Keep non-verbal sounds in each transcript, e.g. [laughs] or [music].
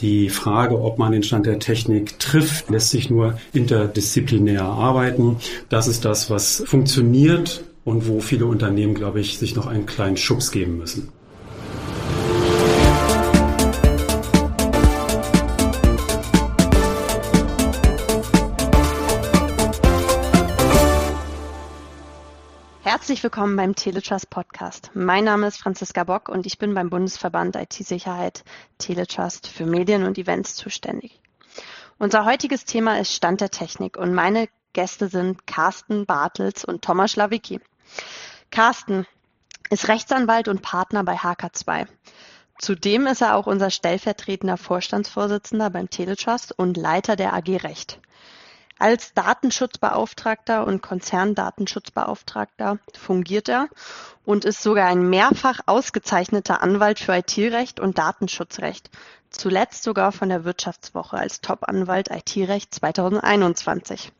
Die Frage, ob man den Stand der Technik trifft, lässt sich nur interdisziplinär arbeiten. Das ist das, was funktioniert und wo viele Unternehmen, glaube ich, sich noch einen kleinen Schubs geben müssen. Herzlich willkommen beim Teletrust Podcast. Mein Name ist Franziska Bock und ich bin beim Bundesverband IT-Sicherheit Teletrust für Medien und Events zuständig. Unser heutiges Thema ist Stand der Technik und meine Gäste sind Carsten Bartels und Thomas Schlawicki. Carsten ist Rechtsanwalt und Partner bei HK2. Zudem ist er auch unser stellvertretender Vorstandsvorsitzender beim Teletrust und Leiter der AG Recht. Als Datenschutzbeauftragter und Konzerndatenschutzbeauftragter fungiert er und ist sogar ein mehrfach ausgezeichneter Anwalt für IT-Recht und Datenschutzrecht, zuletzt sogar von der Wirtschaftswoche als Top-Anwalt IT-Recht 2021.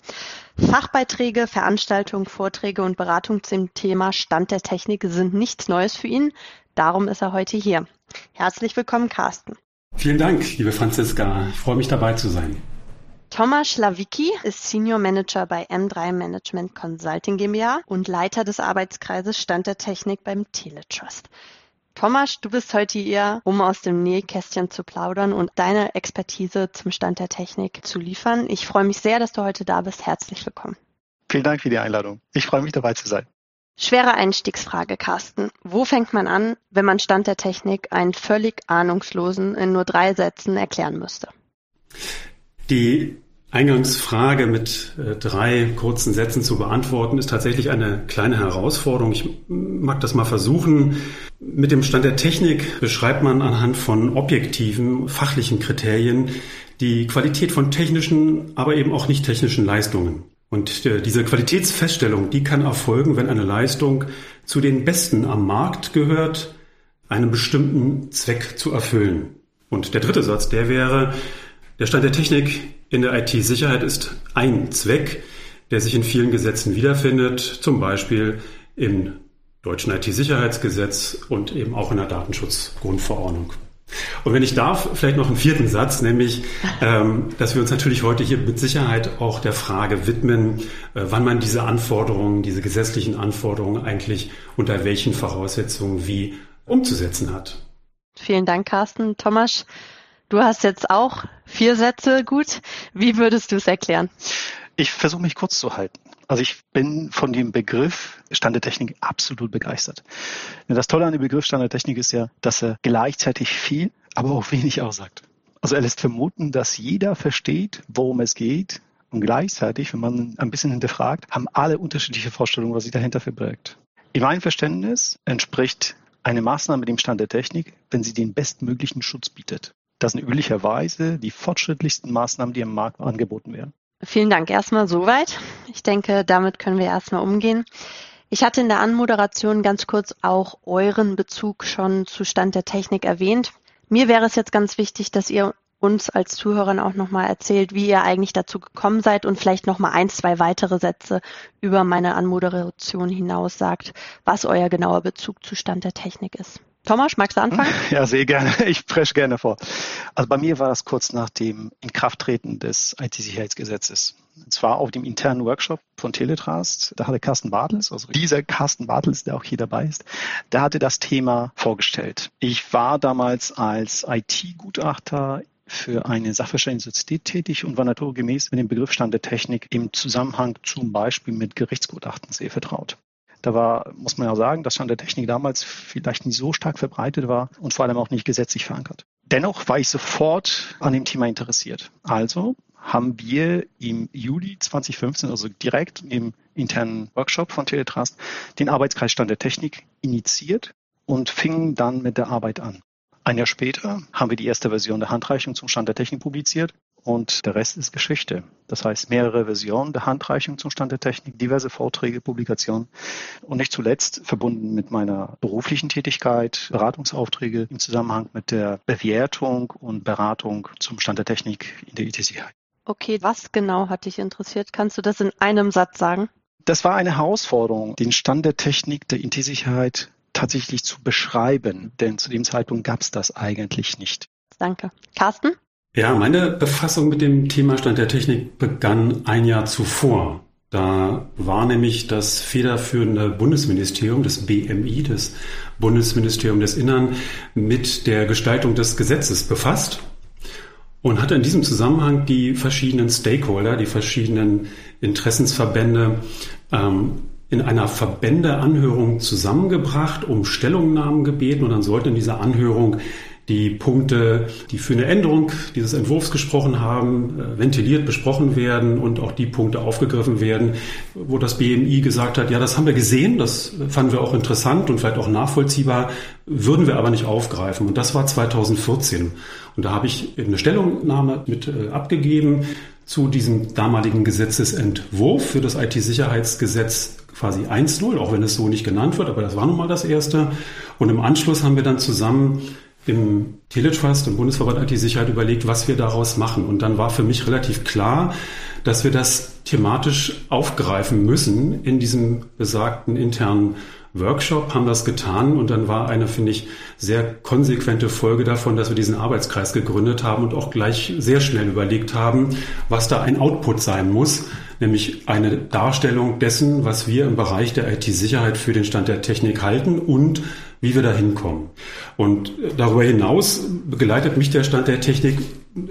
Fachbeiträge, Veranstaltungen, Vorträge und Beratung zum Thema Stand der Technik sind nichts Neues für ihn. Darum ist er heute hier. Herzlich willkommen, Carsten. Vielen Dank, liebe Franziska. Ich freue mich dabei zu sein. Thomas Schlawicki ist Senior Manager bei M3 Management Consulting GmbH und Leiter des Arbeitskreises Stand der Technik beim Teletrust. Thomas, du bist heute hier, um aus dem Nähkästchen zu plaudern und deine Expertise zum Stand der Technik zu liefern. Ich freue mich sehr, dass du heute da bist. Herzlich willkommen. Vielen Dank für die Einladung. Ich freue mich dabei zu sein. Schwere Einstiegsfrage, Carsten. Wo fängt man an, wenn man Stand der Technik einen völlig ahnungslosen in nur drei Sätzen erklären müsste? Die Eingangsfrage mit äh, drei kurzen Sätzen zu beantworten, ist tatsächlich eine kleine Herausforderung. Ich mag das mal versuchen. Mit dem Stand der Technik beschreibt man anhand von objektiven, fachlichen Kriterien die Qualität von technischen, aber eben auch nicht technischen Leistungen. Und äh, diese Qualitätsfeststellung, die kann erfolgen, wenn eine Leistung zu den besten am Markt gehört, einen bestimmten Zweck zu erfüllen. Und der dritte Satz, der wäre, der Stand der Technik in der IT-Sicherheit ist ein Zweck, der sich in vielen Gesetzen wiederfindet, zum Beispiel im deutschen IT-Sicherheitsgesetz und eben auch in der Datenschutzgrundverordnung. Und wenn ich darf, vielleicht noch einen vierten Satz, nämlich, ähm, dass wir uns natürlich heute hier mit Sicherheit auch der Frage widmen, äh, wann man diese Anforderungen, diese gesetzlichen Anforderungen eigentlich unter welchen Voraussetzungen wie umzusetzen hat. Vielen Dank, Carsten. Thomas, Du hast jetzt auch vier Sätze gut. Wie würdest du es erklären? Ich versuche mich kurz zu halten. Also ich bin von dem Begriff Stand der Technik absolut begeistert. Das Tolle an dem Begriff Stand der Technik ist ja, dass er gleichzeitig viel, aber auch wenig aussagt. Also er lässt vermuten, dass jeder versteht, worum es geht. Und gleichzeitig, wenn man ein bisschen hinterfragt, haben alle unterschiedliche Vorstellungen, was sich dahinter verbirgt. In meinem Verständnis entspricht eine Maßnahme dem Stand der Technik, wenn sie den bestmöglichen Schutz bietet. Das sind üblicherweise die fortschrittlichsten Maßnahmen, die im Markt angeboten werden. Vielen Dank erstmal soweit. Ich denke, damit können wir erstmal umgehen. Ich hatte in der Anmoderation ganz kurz auch euren Bezug schon zu Stand der Technik erwähnt. Mir wäre es jetzt ganz wichtig, dass ihr uns als Zuhörern auch nochmal erzählt, wie ihr eigentlich dazu gekommen seid und vielleicht nochmal ein, zwei weitere Sätze über meine Anmoderation hinaus sagt, was euer genauer Bezug zu Stand der Technik ist. Thomas, magst du anfangen? [laughs] Ja, sehr gerne. Ich presche gerne vor. Also bei mir war das kurz nach dem Inkrafttreten des IT-Sicherheitsgesetzes. Und zwar auf dem internen Workshop von Teletrust. Da hatte Carsten Bartels, also dieser Carsten Bartels, der auch hier dabei ist, der hatte das Thema vorgestellt. Ich war damals als IT-Gutachter für eine Sachverständigensozietät tätig und war naturgemäß mit dem Begriff Stand der Technik im Zusammenhang zum Beispiel mit Gerichtsgutachten sehr vertraut. Da war, muss man ja sagen, dass Stand der Technik damals vielleicht nicht so stark verbreitet war und vor allem auch nicht gesetzlich verankert. Dennoch war ich sofort an dem Thema interessiert. Also haben wir im Juli 2015, also direkt im internen Workshop von Teletrust, den Arbeitskreis Stand der Technik initiiert und fingen dann mit der Arbeit an. Ein Jahr später haben wir die erste Version der Handreichung zum Stand der Technik publiziert und der Rest ist Geschichte. Das heißt, mehrere Versionen der Handreichung zum Stand der Technik, diverse Vorträge, Publikationen und nicht zuletzt verbunden mit meiner beruflichen Tätigkeit, Beratungsaufträge im Zusammenhang mit der Bewertung und Beratung zum Stand der Technik in der IT-Sicherheit. Okay, was genau hat dich interessiert? Kannst du das in einem Satz sagen? Das war eine Herausforderung, den Stand der Technik der IT-Sicherheit tatsächlich zu beschreiben, denn zu dem Zeitpunkt gab es das eigentlich nicht. Danke. Carsten? Ja, meine Befassung mit dem Thema Stand der Technik begann ein Jahr zuvor. Da war nämlich das federführende Bundesministerium, das BMI, das Bundesministerium des Innern, mit der Gestaltung des Gesetzes befasst und hat in diesem Zusammenhang die verschiedenen Stakeholder, die verschiedenen Interessensverbände ähm, in einer Verbändeanhörung zusammengebracht, um Stellungnahmen gebeten und dann sollte in dieser Anhörung die Punkte, die für eine Änderung dieses Entwurfs gesprochen haben, äh, ventiliert besprochen werden und auch die Punkte aufgegriffen werden, wo das BMI gesagt hat, ja, das haben wir gesehen, das fanden wir auch interessant und vielleicht auch nachvollziehbar, würden wir aber nicht aufgreifen. Und das war 2014. Und da habe ich eine Stellungnahme mit äh, abgegeben zu diesem damaligen Gesetzesentwurf für das IT-Sicherheitsgesetz quasi 1.0, auch wenn es so nicht genannt wird, aber das war nun mal das erste. Und im Anschluss haben wir dann zusammen im Teletrust, im Bundesverband IT-Sicherheit überlegt, was wir daraus machen. Und dann war für mich relativ klar, dass wir das thematisch aufgreifen müssen in diesem besagten internen Workshop, haben das getan und dann war eine, finde ich, sehr konsequente Folge davon, dass wir diesen Arbeitskreis gegründet haben und auch gleich sehr schnell überlegt haben, was da ein Output sein muss, nämlich eine Darstellung dessen, was wir im Bereich der IT-Sicherheit für den Stand der Technik halten und wie wir da hinkommen. Und darüber hinaus begleitet mich der Stand der Technik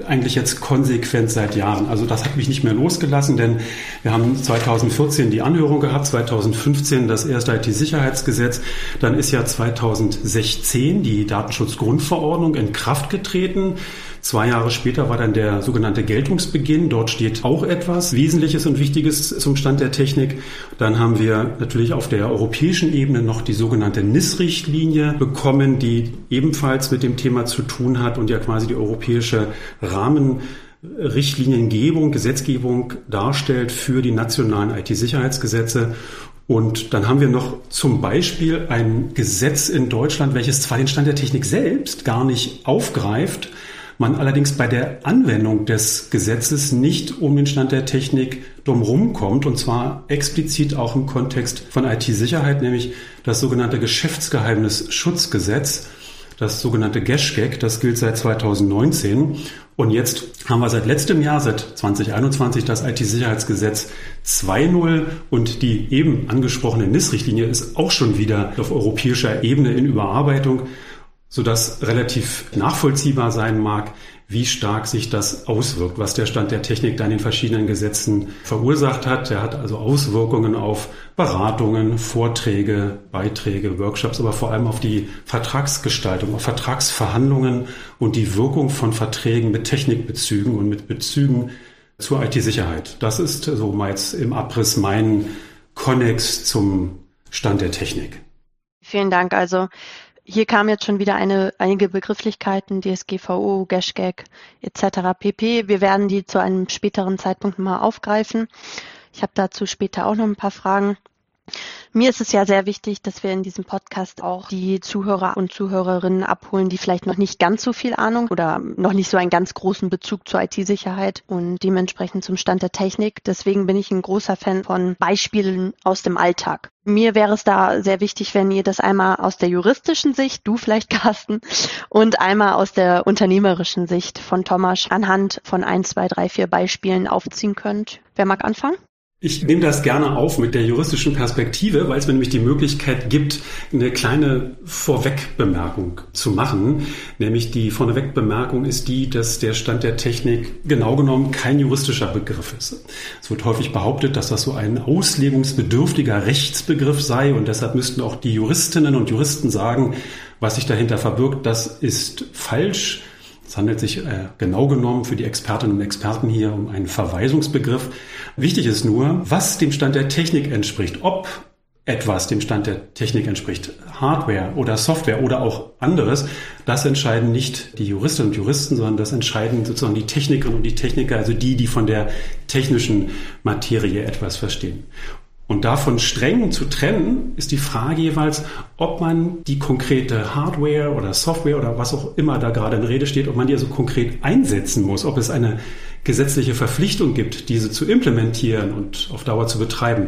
eigentlich jetzt konsequent seit Jahren. Also das hat mich nicht mehr losgelassen, denn wir haben 2014 die Anhörung gehabt, 2015 das erste IT-Sicherheitsgesetz, dann ist ja 2016 die Datenschutzgrundverordnung in Kraft getreten. Zwei Jahre später war dann der sogenannte Geltungsbeginn. Dort steht auch etwas Wesentliches und Wichtiges zum Stand der Technik. Dann haben wir natürlich auf der europäischen Ebene noch die sogenannte NIS-Richtlinie bekommen, die ebenfalls mit dem Thema zu tun hat und ja quasi die europäische Rahmenrichtliniengebung, Gesetzgebung darstellt für die nationalen IT-Sicherheitsgesetze. Und dann haben wir noch zum Beispiel ein Gesetz in Deutschland, welches zwar den Stand der Technik selbst gar nicht aufgreift, man allerdings bei der Anwendung des Gesetzes nicht um den Stand der Technik drumherum kommt, und zwar explizit auch im Kontext von IT-Sicherheit, nämlich das sogenannte Geschäftsgeheimnisschutzgesetz, das sogenannte GESCHGEC, das gilt seit 2019. Und jetzt haben wir seit letztem Jahr, seit 2021, das IT-Sicherheitsgesetz 2.0 und die eben angesprochene NIS-Richtlinie ist auch schon wieder auf europäischer Ebene in Überarbeitung sodass relativ nachvollziehbar sein mag, wie stark sich das auswirkt, was der Stand der Technik da in den verschiedenen Gesetzen verursacht hat. Der hat also Auswirkungen auf Beratungen, Vorträge, Beiträge, Workshops, aber vor allem auf die Vertragsgestaltung, auf Vertragsverhandlungen und die Wirkung von Verträgen mit Technikbezügen und mit Bezügen zur IT-Sicherheit. Das ist so mal jetzt im Abriss mein Konnex zum Stand der Technik. Vielen Dank. Also hier kamen jetzt schon wieder eine, einige Begrifflichkeiten, DSGVO, GASHGAG etc. pp. Wir werden die zu einem späteren Zeitpunkt mal aufgreifen. Ich habe dazu später auch noch ein paar Fragen. Mir ist es ja sehr wichtig, dass wir in diesem Podcast auch die Zuhörer und Zuhörerinnen abholen, die vielleicht noch nicht ganz so viel Ahnung oder noch nicht so einen ganz großen Bezug zur IT-Sicherheit und dementsprechend zum Stand der Technik. Deswegen bin ich ein großer Fan von Beispielen aus dem Alltag. Mir wäre es da sehr wichtig, wenn ihr das einmal aus der juristischen Sicht, du vielleicht [laughs] Carsten, und einmal aus der unternehmerischen Sicht von Thomas anhand von ein, zwei, drei, vier Beispielen aufziehen könnt. Wer mag anfangen? Ich nehme das gerne auf mit der juristischen Perspektive, weil es mir nämlich die Möglichkeit gibt, eine kleine Vorwegbemerkung zu machen. Nämlich die Vorwegbemerkung ist die, dass der Stand der Technik genau genommen kein juristischer Begriff ist. Es wird häufig behauptet, dass das so ein auslegungsbedürftiger Rechtsbegriff sei und deshalb müssten auch die Juristinnen und Juristen sagen, was sich dahinter verbirgt. Das ist falsch. Es handelt sich äh, genau genommen für die Expertinnen und Experten hier um einen Verweisungsbegriff. Wichtig ist nur, was dem Stand der Technik entspricht. Ob etwas dem Stand der Technik entspricht, Hardware oder Software oder auch anderes, das entscheiden nicht die Juristinnen und Juristen, sondern das entscheiden sozusagen die Technikerinnen und die Techniker, also die, die von der technischen Materie etwas verstehen. Und davon streng zu trennen, ist die Frage jeweils, ob man die konkrete Hardware oder Software oder was auch immer da gerade in Rede steht, ob man die also konkret einsetzen muss, ob es eine gesetzliche Verpflichtung gibt, diese zu implementieren und auf Dauer zu betreiben.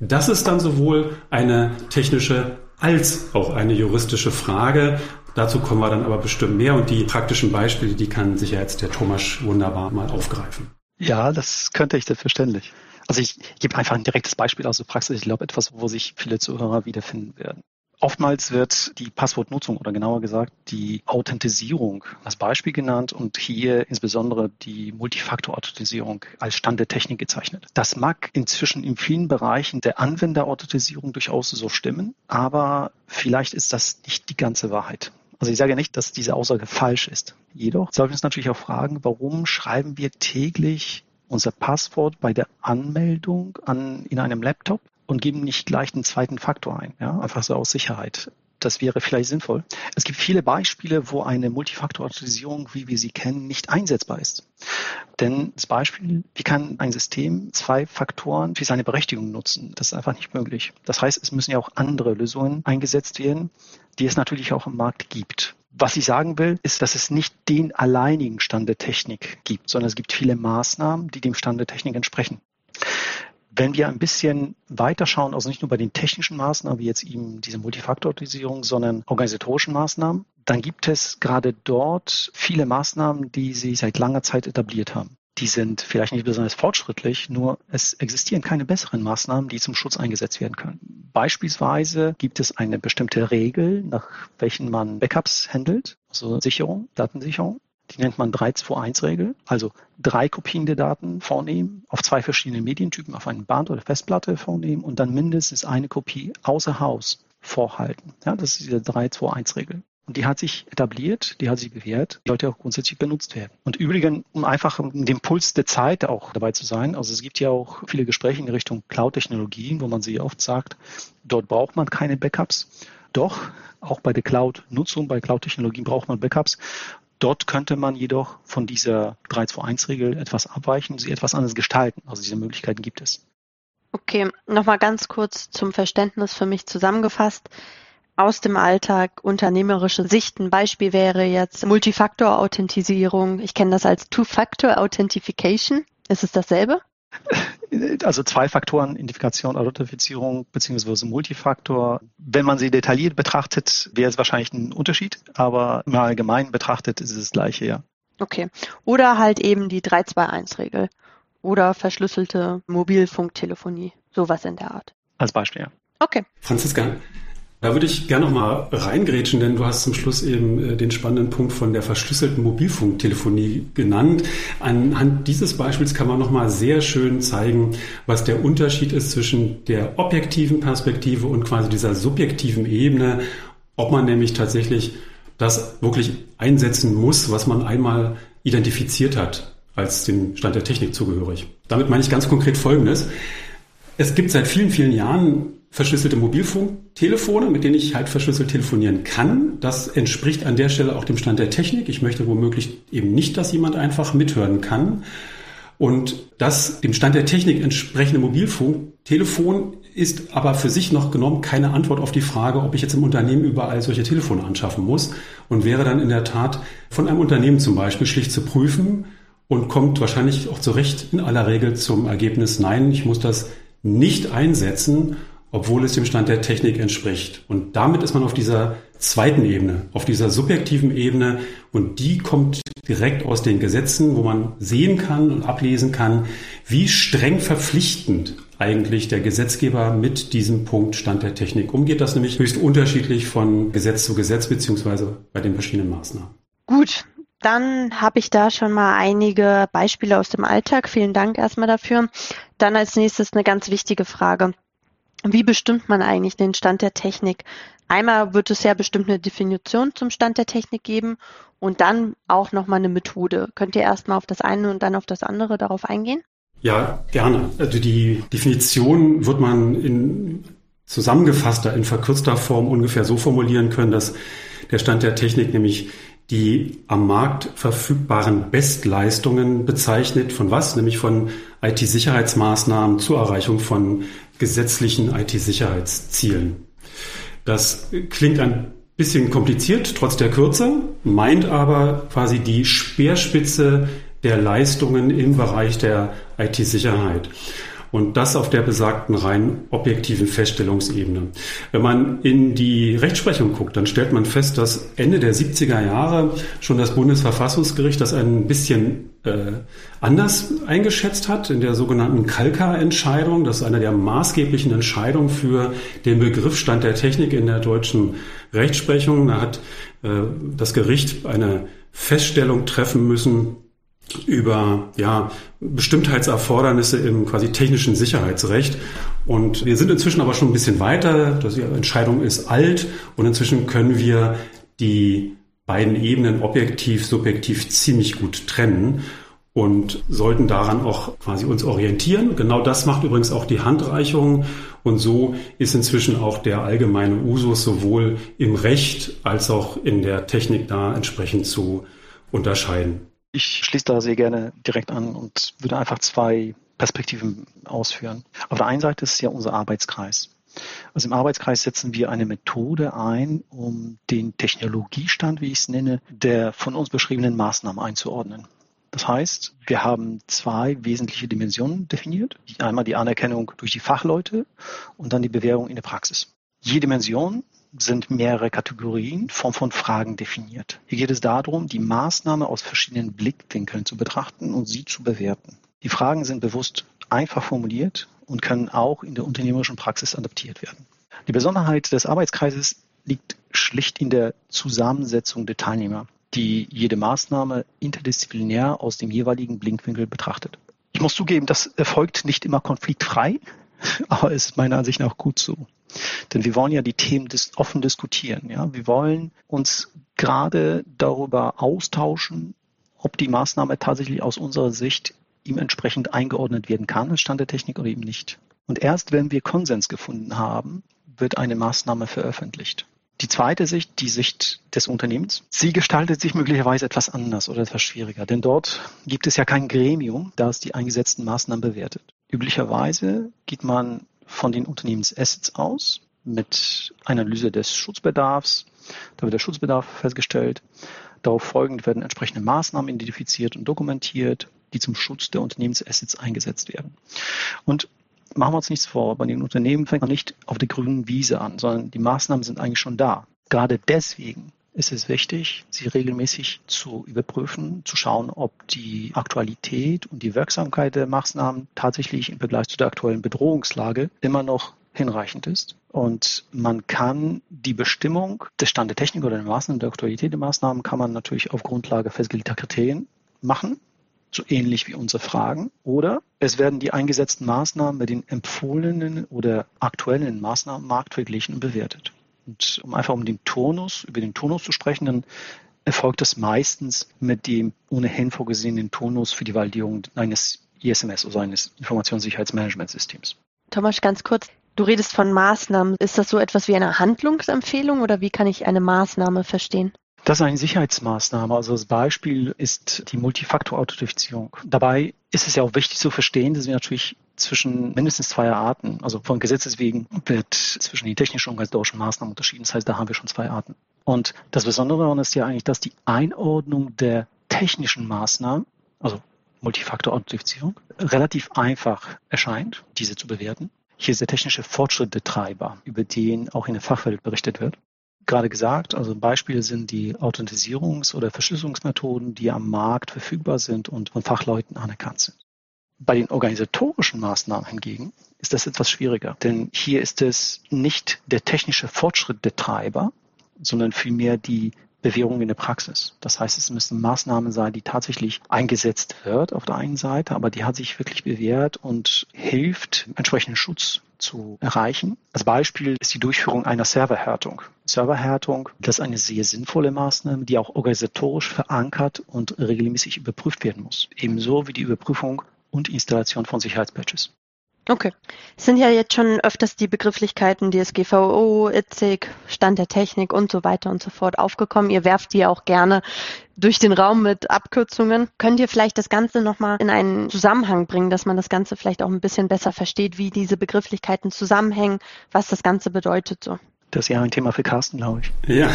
Das ist dann sowohl eine technische als auch eine juristische Frage. Dazu kommen wir dann aber bestimmt mehr und die praktischen Beispiele, die kann sicher jetzt der Thomas wunderbar mal aufgreifen. Ja, das könnte ich selbstverständlich. Also ich gebe einfach ein direktes Beispiel aus der Praxis. Ich glaube, etwas, wo sich viele Zuhörer wiederfinden werden. Oftmals wird die Passwortnutzung oder genauer gesagt die Authentisierung als Beispiel genannt und hier insbesondere die Multifaktor-Authentisierung als Stand der Technik gezeichnet. Das mag inzwischen in vielen Bereichen der Anwender-Authentisierung durchaus so stimmen, aber vielleicht ist das nicht die ganze Wahrheit. Also ich sage nicht, dass diese Aussage falsch ist. Jedoch sollten wir uns natürlich auch fragen, warum schreiben wir täglich unser Passwort bei der Anmeldung an, in einem Laptop und geben nicht gleich den zweiten Faktor ein, ja, einfach so aus Sicherheit. Das wäre vielleicht sinnvoll. Es gibt viele Beispiele, wo eine Multifaktor-Autorisierung, wie wir sie kennen, nicht einsetzbar ist. Denn das Beispiel, wie kann ein System zwei Faktoren für seine Berechtigung nutzen? Das ist einfach nicht möglich. Das heißt, es müssen ja auch andere Lösungen eingesetzt werden, die es natürlich auch im Markt gibt. Was ich sagen will, ist, dass es nicht den alleinigen Stand der Technik gibt, sondern es gibt viele Maßnahmen, die dem Stand der Technik entsprechen. Wenn wir ein bisschen weiter schauen, also nicht nur bei den technischen Maßnahmen, wie jetzt eben diese Multifaktorisierung, sondern organisatorischen Maßnahmen, dann gibt es gerade dort viele Maßnahmen, die sie seit langer Zeit etabliert haben. Die sind vielleicht nicht besonders fortschrittlich, nur es existieren keine besseren Maßnahmen, die zum Schutz eingesetzt werden können. Beispielsweise gibt es eine bestimmte Regel, nach welchen man Backups handelt, also Sicherung, Datensicherung die nennt man 3-2-1-Regel, also drei Kopien der Daten vornehmen, auf zwei verschiedene Medientypen, auf einem Band oder Festplatte vornehmen und dann mindestens eine Kopie außer Haus vorhalten. Ja, das ist diese 3-2-1-Regel. Und die hat sich etabliert, die hat sich bewährt, die sollte auch grundsätzlich benutzt werden. Und übrigens, um einfach dem Puls der Zeit auch dabei zu sein, also es gibt ja auch viele Gespräche in Richtung Cloud-Technologien, wo man sie oft sagt, dort braucht man keine Backups. Doch, auch bei der Cloud-Nutzung, bei Cloud-Technologien braucht man Backups. Dort könnte man jedoch von dieser 3-2-1-Regel etwas abweichen, sie etwas anders gestalten. Also diese Möglichkeiten gibt es. Okay, nochmal ganz kurz zum Verständnis für mich zusammengefasst. Aus dem Alltag unternehmerische Sicht. Ein Beispiel wäre jetzt Multifaktor-Authentisierung. Ich kenne das als Two-Factor-Authentification. Ist es dasselbe? Also zwei Faktoren, Identifikation, Authentifizierung beziehungsweise Multifaktor. Wenn man sie detailliert betrachtet, wäre es wahrscheinlich ein Unterschied, aber im Allgemeinen betrachtet ist es das gleiche, ja. Okay. Oder halt eben die 321-Regel oder verschlüsselte Mobilfunktelefonie, sowas in der Art. Als Beispiel, ja. Okay. Franziska, da würde ich gerne noch mal reingrätschen, denn du hast zum Schluss eben äh, den spannenden Punkt von der verschlüsselten Mobilfunktelefonie genannt. Anhand dieses Beispiels kann man noch mal sehr schön zeigen, was der Unterschied ist zwischen der objektiven Perspektive und quasi dieser subjektiven Ebene, ob man nämlich tatsächlich das wirklich einsetzen muss, was man einmal identifiziert hat als dem Stand der Technik zugehörig. Damit meine ich ganz konkret Folgendes. Es gibt seit vielen, vielen Jahren verschlüsselte Mobilfunktelefone, mit denen ich halt verschlüsselt telefonieren kann. Das entspricht an der Stelle auch dem Stand der Technik. Ich möchte womöglich eben nicht, dass jemand einfach mithören kann. Und das dem Stand der Technik entsprechende Mobilfunktelefon ist aber für sich noch genommen keine Antwort auf die Frage, ob ich jetzt im Unternehmen überall solche Telefone anschaffen muss und wäre dann in der Tat von einem Unternehmen zum Beispiel schlicht zu prüfen und kommt wahrscheinlich auch zu Recht in aller Regel zum Ergebnis, nein, ich muss das nicht einsetzen obwohl es dem Stand der Technik entspricht. Und damit ist man auf dieser zweiten Ebene, auf dieser subjektiven Ebene und die kommt direkt aus den Gesetzen, wo man sehen kann und ablesen kann, wie streng verpflichtend eigentlich der Gesetzgeber mit diesem Punkt Stand der Technik umgeht. Das nämlich höchst unterschiedlich von Gesetz zu Gesetz beziehungsweise bei den verschiedenen Maßnahmen. Gut, dann habe ich da schon mal einige Beispiele aus dem Alltag. Vielen Dank erstmal dafür. Dann als nächstes eine ganz wichtige Frage. Wie bestimmt man eigentlich den Stand der Technik? Einmal wird es ja bestimmt eine Definition zum Stand der Technik geben und dann auch nochmal eine Methode. Könnt ihr erstmal auf das eine und dann auf das andere darauf eingehen? Ja, gerne. Also die Definition wird man in zusammengefasster, in verkürzter Form ungefähr so formulieren können, dass der Stand der Technik nämlich die am Markt verfügbaren Bestleistungen bezeichnet. Von was? Nämlich von IT-Sicherheitsmaßnahmen zur Erreichung von gesetzlichen IT-Sicherheitszielen. Das klingt ein bisschen kompliziert, trotz der Kürze, meint aber quasi die Speerspitze der Leistungen im Bereich der IT-Sicherheit. Und das auf der besagten rein objektiven Feststellungsebene. Wenn man in die Rechtsprechung guckt, dann stellt man fest, dass Ende der 70er Jahre schon das Bundesverfassungsgericht das ein bisschen äh, anders eingeschätzt hat in der sogenannten Kalka-Entscheidung. Das ist eine der maßgeblichen Entscheidungen für den Begriff Stand der Technik in der deutschen Rechtsprechung. Da hat äh, das Gericht eine Feststellung treffen müssen, über ja, Bestimmtheitserfordernisse im quasi technischen Sicherheitsrecht. Und wir sind inzwischen aber schon ein bisschen weiter. Die Entscheidung ist alt und inzwischen können wir die beiden Ebenen objektiv, subjektiv ziemlich gut trennen und sollten daran auch quasi uns orientieren. Genau das macht übrigens auch die Handreichung und so ist inzwischen auch der allgemeine Usus sowohl im Recht als auch in der Technik da entsprechend zu unterscheiden. Ich schließe da sehr gerne direkt an und würde einfach zwei Perspektiven ausführen. Auf der einen Seite ist ja unser Arbeitskreis. Also im Arbeitskreis setzen wir eine Methode ein, um den Technologiestand, wie ich es nenne, der von uns beschriebenen Maßnahmen einzuordnen. Das heißt, wir haben zwei wesentliche Dimensionen definiert. Einmal die Anerkennung durch die Fachleute und dann die Bewährung in der Praxis. Je Dimension sind mehrere Kategorien Form von Fragen definiert. Hier geht es darum, die Maßnahme aus verschiedenen Blickwinkeln zu betrachten und sie zu bewerten. Die Fragen sind bewusst einfach formuliert und können auch in der unternehmerischen Praxis adaptiert werden. Die Besonderheit des Arbeitskreises liegt schlicht in der Zusammensetzung der Teilnehmer, die jede Maßnahme interdisziplinär aus dem jeweiligen Blickwinkel betrachtet. Ich muss zugeben, das erfolgt nicht immer konfliktfrei, [laughs] aber es ist meiner Ansicht nach gut so. Denn wir wollen ja die Themen dis offen diskutieren. Ja? Wir wollen uns gerade darüber austauschen, ob die Maßnahme tatsächlich aus unserer Sicht ihm entsprechend eingeordnet werden kann als Stand der Technik oder eben nicht. Und erst wenn wir Konsens gefunden haben, wird eine Maßnahme veröffentlicht. Die zweite Sicht, die Sicht des Unternehmens, sie gestaltet sich möglicherweise etwas anders oder etwas schwieriger, denn dort gibt es ja kein Gremium, das die eingesetzten Maßnahmen bewertet. Üblicherweise geht man von den Unternehmensassets aus mit Analyse des Schutzbedarfs. Da wird der Schutzbedarf festgestellt. Darauf folgend werden entsprechende Maßnahmen identifiziert und dokumentiert, die zum Schutz der Unternehmensassets eingesetzt werden. Und machen wir uns nichts vor, bei den Unternehmen fängt man nicht auf der grünen Wiese an, sondern die Maßnahmen sind eigentlich schon da. Gerade deswegen ist es wichtig, sie regelmäßig zu überprüfen, zu schauen, ob die Aktualität und die Wirksamkeit der Maßnahmen tatsächlich im Vergleich zu der aktuellen Bedrohungslage immer noch hinreichend ist. Und man kann die Bestimmung des Stand der Technik oder der Maßnahmen, der Aktualität der Maßnahmen, kann man natürlich auf Grundlage festgelegter Kriterien machen, so ähnlich wie unsere Fragen. Oder es werden die eingesetzten Maßnahmen mit den empfohlenen oder aktuellen Maßnahmen marktverglichen und bewertet. Und um einfach um den Turnus, über den Turnus zu sprechen, dann erfolgt das meistens mit dem ohnehin vorgesehenen Turnus für die Validierung eines ISMS, also eines Informationssicherheitsmanagementsystems. Thomas, ganz kurz. Du redest von Maßnahmen. Ist das so etwas wie eine Handlungsempfehlung oder wie kann ich eine Maßnahme verstehen? Das ist eine Sicherheitsmaßnahme. Also das Beispiel ist die Multifaktor-Authentifizierung. Dabei ist es ja auch wichtig zu verstehen, dass wir natürlich zwischen mindestens zwei Arten, also von Gesetzes wegen wird zwischen den technischen und organisatorischen Maßnahmen unterschieden. Das heißt, da haben wir schon zwei Arten. Und das Besondere daran ist ja eigentlich, dass die Einordnung der technischen Maßnahmen, also Multifaktor-Authentifizierung, relativ einfach erscheint, diese zu bewerten. Hier ist der technische Fortschritt der Treiber, über den auch in der Fachwelt berichtet wird gerade gesagt, also Beispiele sind die Authentisierungs- oder Verschlüsselungsmethoden, die am Markt verfügbar sind und von Fachleuten anerkannt sind. Bei den organisatorischen Maßnahmen hingegen ist das etwas schwieriger, denn hier ist es nicht der technische Fortschritt der Treiber, sondern vielmehr die Bewährung in der Praxis. Das heißt, es müssen Maßnahmen sein, die tatsächlich eingesetzt wird auf der einen Seite, aber die hat sich wirklich bewährt und hilft, entsprechenden Schutz zu erreichen. Als Beispiel ist die Durchführung einer Serverhärtung. Serverhärtung, das ist eine sehr sinnvolle Maßnahme, die auch organisatorisch verankert und regelmäßig überprüft werden muss. Ebenso wie die Überprüfung und Installation von Sicherheitspatches. Okay. Es sind ja jetzt schon öfters die Begrifflichkeiten DSGVO, ITSIG, Stand der Technik und so weiter und so fort aufgekommen. Ihr werft die auch gerne durch den Raum mit Abkürzungen. Könnt ihr vielleicht das Ganze nochmal in einen Zusammenhang bringen, dass man das Ganze vielleicht auch ein bisschen besser versteht, wie diese Begrifflichkeiten zusammenhängen, was das Ganze bedeutet so? Das ist ja ein Thema für Carsten, glaube ich. Ja,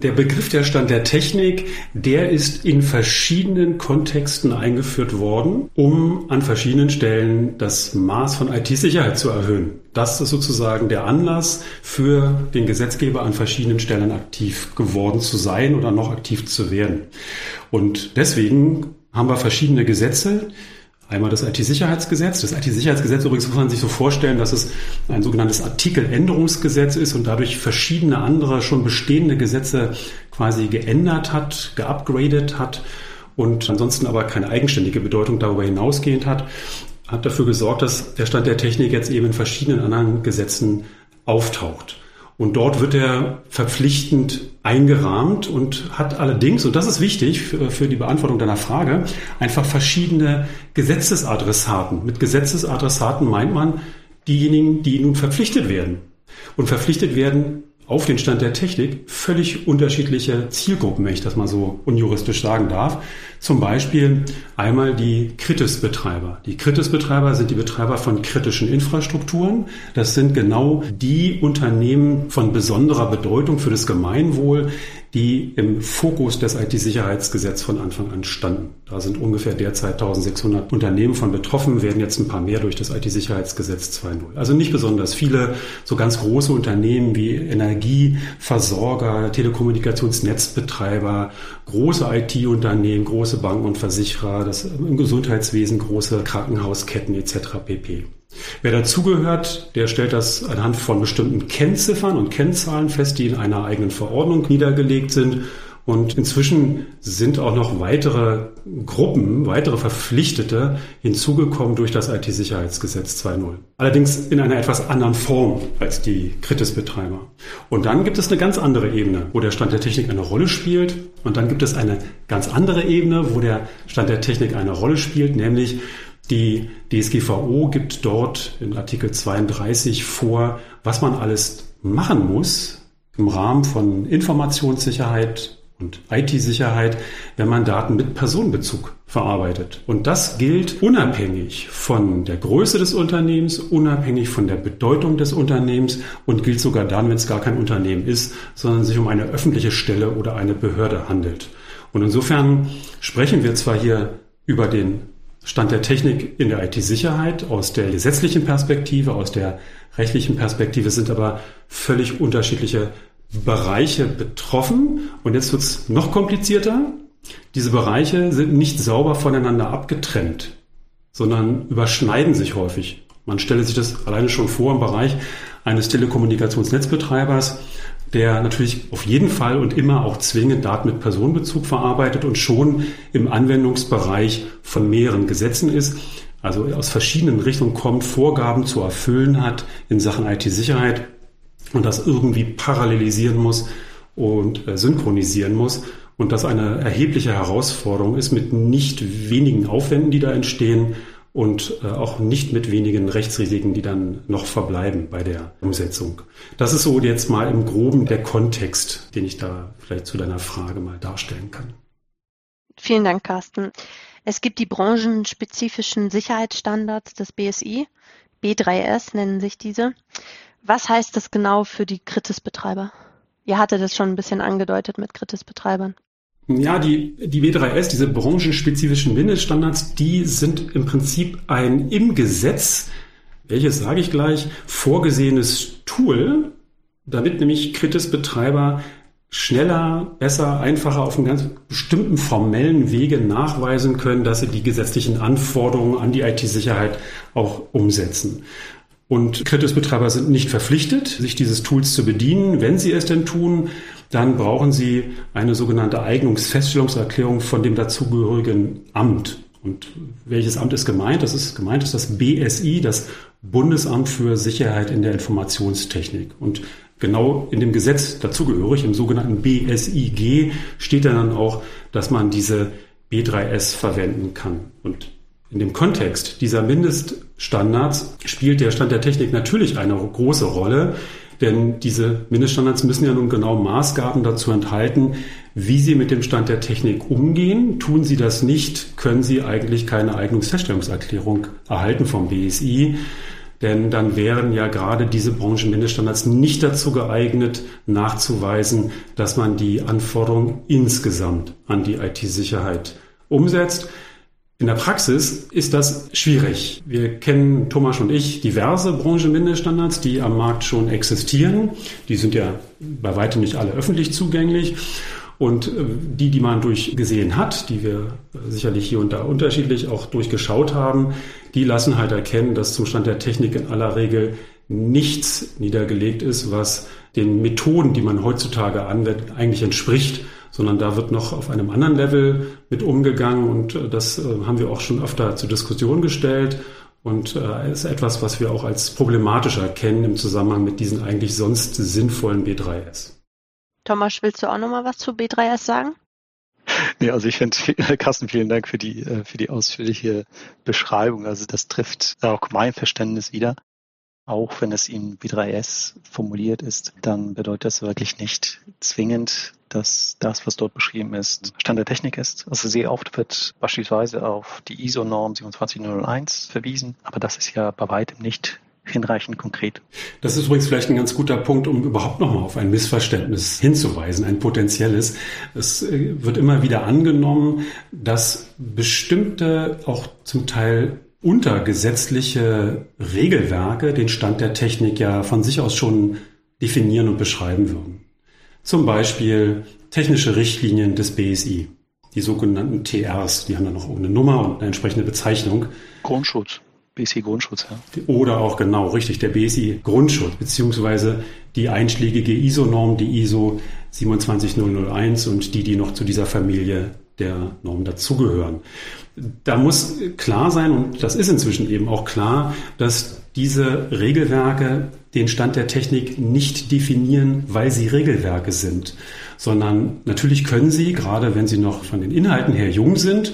der Begriff der Stand der Technik, der ist in verschiedenen Kontexten eingeführt worden, um an verschiedenen Stellen das Maß von IT-Sicherheit zu erhöhen. Das ist sozusagen der Anlass für den Gesetzgeber an verschiedenen Stellen aktiv geworden zu sein oder noch aktiv zu werden. Und deswegen haben wir verschiedene Gesetze, Einmal das IT-Sicherheitsgesetz. Das IT-Sicherheitsgesetz übrigens muss man sich so vorstellen, dass es ein sogenanntes Artikeländerungsgesetz ist und dadurch verschiedene andere schon bestehende Gesetze quasi geändert hat, geupgradet hat und ansonsten aber keine eigenständige Bedeutung darüber hinausgehend hat, hat dafür gesorgt, dass der Stand der Technik jetzt eben in verschiedenen anderen Gesetzen auftaucht. Und dort wird er verpflichtend eingerahmt und hat allerdings, und das ist wichtig für, die Beantwortung deiner Frage, einfach verschiedene Gesetzesadressaten. Mit Gesetzesadressaten meint man diejenigen, die nun verpflichtet werden. Und verpflichtet werden auf den Stand der Technik völlig unterschiedliche Zielgruppen, wenn ich das mal so unjuristisch sagen darf. Zum Beispiel einmal die Kritis-Betreiber. Die Kritis-Betreiber sind die Betreiber von kritischen Infrastrukturen. Das sind genau die Unternehmen von besonderer Bedeutung für das Gemeinwohl, die im Fokus des IT-Sicherheitsgesetzes von Anfang an standen. Da sind ungefähr derzeit 1600 Unternehmen von betroffen, werden jetzt ein paar mehr durch das IT-Sicherheitsgesetz 2.0. Also nicht besonders viele, so ganz große Unternehmen wie Energieversorger, Telekommunikationsnetzbetreiber, große IT-Unternehmen, große Banken und Versicherer, das im Gesundheitswesen große Krankenhausketten etc. pp. Wer dazugehört, der stellt das anhand von bestimmten Kennziffern und Kennzahlen fest, die in einer eigenen Verordnung niedergelegt sind. Und inzwischen sind auch noch weitere Gruppen, weitere Verpflichtete hinzugekommen durch das IT-Sicherheitsgesetz 2.0. Allerdings in einer etwas anderen Form als die Kritis-Betreiber. Und dann gibt es eine ganz andere Ebene, wo der Stand der Technik eine Rolle spielt. Und dann gibt es eine ganz andere Ebene, wo der Stand der Technik eine Rolle spielt, nämlich die DSGVO gibt dort in Artikel 32 vor, was man alles machen muss im Rahmen von Informationssicherheit und IT-Sicherheit, wenn man Daten mit Personenbezug verarbeitet. Und das gilt unabhängig von der Größe des Unternehmens, unabhängig von der Bedeutung des Unternehmens und gilt sogar dann, wenn es gar kein Unternehmen ist, sondern sich um eine öffentliche Stelle oder eine Behörde handelt. Und insofern sprechen wir zwar hier über den Stand der Technik in der IT-Sicherheit aus der gesetzlichen Perspektive, aus der rechtlichen Perspektive sind aber völlig unterschiedliche Bereiche betroffen. Und jetzt wird es noch komplizierter. Diese Bereiche sind nicht sauber voneinander abgetrennt, sondern überschneiden sich häufig. Man stelle sich das alleine schon vor im Bereich eines Telekommunikationsnetzbetreibers der natürlich auf jeden Fall und immer auch zwingend Daten mit Personenbezug verarbeitet und schon im Anwendungsbereich von mehreren Gesetzen ist, also aus verschiedenen Richtungen kommt, Vorgaben zu erfüllen hat in Sachen IT-Sicherheit und das irgendwie parallelisieren muss und äh, synchronisieren muss und das eine erhebliche Herausforderung ist mit nicht wenigen Aufwänden, die da entstehen und äh, auch nicht mit wenigen Rechtsrisiken, die dann noch verbleiben bei der Umsetzung. Das ist so jetzt mal im groben der Kontext, den ich da vielleicht zu deiner Frage mal darstellen kann. Vielen Dank, Carsten. Es gibt die branchenspezifischen Sicherheitsstandards des BSI. B3S nennen sich diese. Was heißt das genau für die Kritis-Betreiber? Ihr hattet das schon ein bisschen angedeutet mit Kritis-Betreibern. Ja, die, die W3S, diese branchenspezifischen Mindeststandards, die sind im Prinzip ein im Gesetz, welches sage ich gleich, vorgesehenes Tool, damit nämlich Kritis-Betreiber schneller, besser, einfacher auf einem ganz bestimmten formellen Wege nachweisen können, dass sie die gesetzlichen Anforderungen an die IT-Sicherheit auch umsetzen. Und Kritis-Betreiber sind nicht verpflichtet, sich dieses Tools zu bedienen. Wenn sie es denn tun, dann brauchen Sie eine sogenannte Eignungsfeststellungserklärung von dem dazugehörigen Amt. Und welches Amt ist gemeint? Das ist gemeint ist das BSI, das Bundesamt für Sicherheit in der Informationstechnik. Und genau in dem Gesetz dazugehörig, im sogenannten BSIG, steht dann auch, dass man diese B3S verwenden kann. Und in dem Kontext dieser Mindeststandards spielt der Stand der Technik natürlich eine große Rolle, denn diese Mindeststandards müssen ja nun genau Maßgaben dazu enthalten, wie sie mit dem Stand der Technik umgehen. Tun sie das nicht, können sie eigentlich keine Eignungsfeststellungserklärung erhalten vom BSI. denn dann wären ja gerade diese Branchenmindeststandards nicht dazu geeignet, nachzuweisen, dass man die Anforderungen insgesamt an die IT-Sicherheit umsetzt. In der Praxis ist das schwierig. Wir kennen, Thomas und ich, diverse Branchenmindeststandards, die am Markt schon existieren. Die sind ja bei weitem nicht alle öffentlich zugänglich. Und äh, die, die man durchgesehen hat, die wir sicherlich hier und da unterschiedlich auch durchgeschaut haben, die lassen halt erkennen, dass zum Stand der Technik in aller Regel nichts niedergelegt ist, was den Methoden, die man heutzutage anwendet, eigentlich entspricht, sondern da wird noch auf einem anderen Level mit umgegangen und äh, das äh, haben wir auch schon öfter zur Diskussion gestellt und ist etwas, was wir auch als problematisch erkennen im Zusammenhang mit diesen eigentlich sonst sinnvollen B3S. Thomas, willst du auch noch mal was zu B3S sagen? Nee, also ich finde, [laughs] Carsten, vielen Dank für die, äh, für die ausführliche Beschreibung. Also das trifft auch mein Verständnis wieder. Auch wenn es in B3S formuliert ist, dann bedeutet das wirklich nicht zwingend, dass das, was dort beschrieben ist, Stand der Technik ist. Also sehr oft wird beispielsweise auf die ISO-Norm 27001 verwiesen, aber das ist ja bei weitem nicht hinreichend konkret. Das ist übrigens vielleicht ein ganz guter Punkt, um überhaupt nochmal auf ein Missverständnis hinzuweisen, ein potenzielles. Es äh, wird immer wieder angenommen, dass bestimmte auch zum Teil untergesetzliche Regelwerke den Stand der Technik ja von sich aus schon definieren und beschreiben würden. Zum Beispiel technische Richtlinien des BSI, die sogenannten TRs, die haben dann noch eine Nummer und eine entsprechende Bezeichnung. Grundschutz. BSI Grundschutz, ja. Oder auch genau, richtig, der BSI Grundschutz, beziehungsweise die einschlägige ISO-Norm, die ISO 27001 und die, die noch zu dieser Familie der Norm dazugehören. Da muss klar sein, und das ist inzwischen eben auch klar, dass diese Regelwerke den Stand der Technik nicht definieren, weil sie Regelwerke sind, sondern natürlich können sie, gerade wenn sie noch von den Inhalten her jung sind,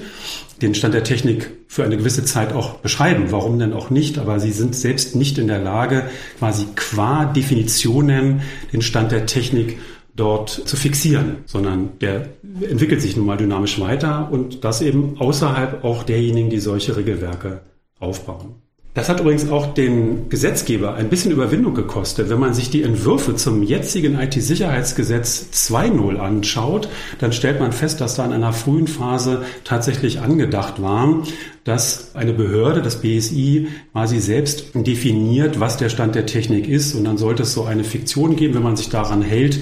den Stand der Technik für eine gewisse Zeit auch beschreiben. Warum denn auch nicht? Aber sie sind selbst nicht in der Lage, quasi qua Definitionen den Stand der Technik dort zu fixieren, sondern der entwickelt sich nun mal dynamisch weiter und das eben außerhalb auch derjenigen, die solche Regelwerke aufbauen. Das hat übrigens auch den Gesetzgeber ein bisschen Überwindung gekostet. Wenn man sich die Entwürfe zum jetzigen IT-Sicherheitsgesetz 2.0 anschaut, dann stellt man fest, dass da in einer frühen Phase tatsächlich angedacht war, dass eine Behörde, das BSI, quasi selbst definiert, was der Stand der Technik ist. Und dann sollte es so eine Fiktion geben, wenn man sich daran hält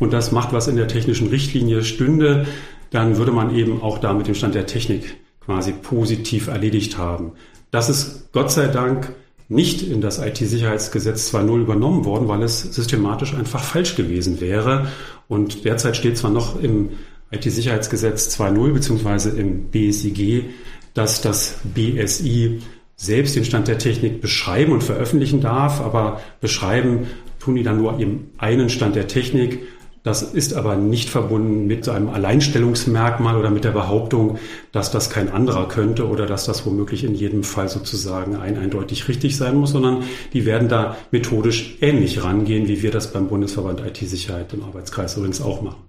und das macht, was in der technischen Richtlinie stünde, dann würde man eben auch da mit dem Stand der Technik quasi positiv erledigt haben. Das ist Gott sei Dank nicht in das IT-Sicherheitsgesetz 2.0 übernommen worden, weil es systematisch einfach falsch gewesen wäre. Und derzeit steht zwar noch im IT-Sicherheitsgesetz 2.0 beziehungsweise im BSIG, dass das BSI selbst den Stand der Technik beschreiben und veröffentlichen darf, aber beschreiben tun die dann nur eben einen Stand der Technik. Das ist aber nicht verbunden mit einem Alleinstellungsmerkmal oder mit der Behauptung, dass das kein anderer könnte oder dass das womöglich in jedem Fall sozusagen ein eindeutig richtig sein muss, sondern die werden da methodisch ähnlich rangehen, wie wir das beim Bundesverband IT-Sicherheit im Arbeitskreis übrigens auch machen.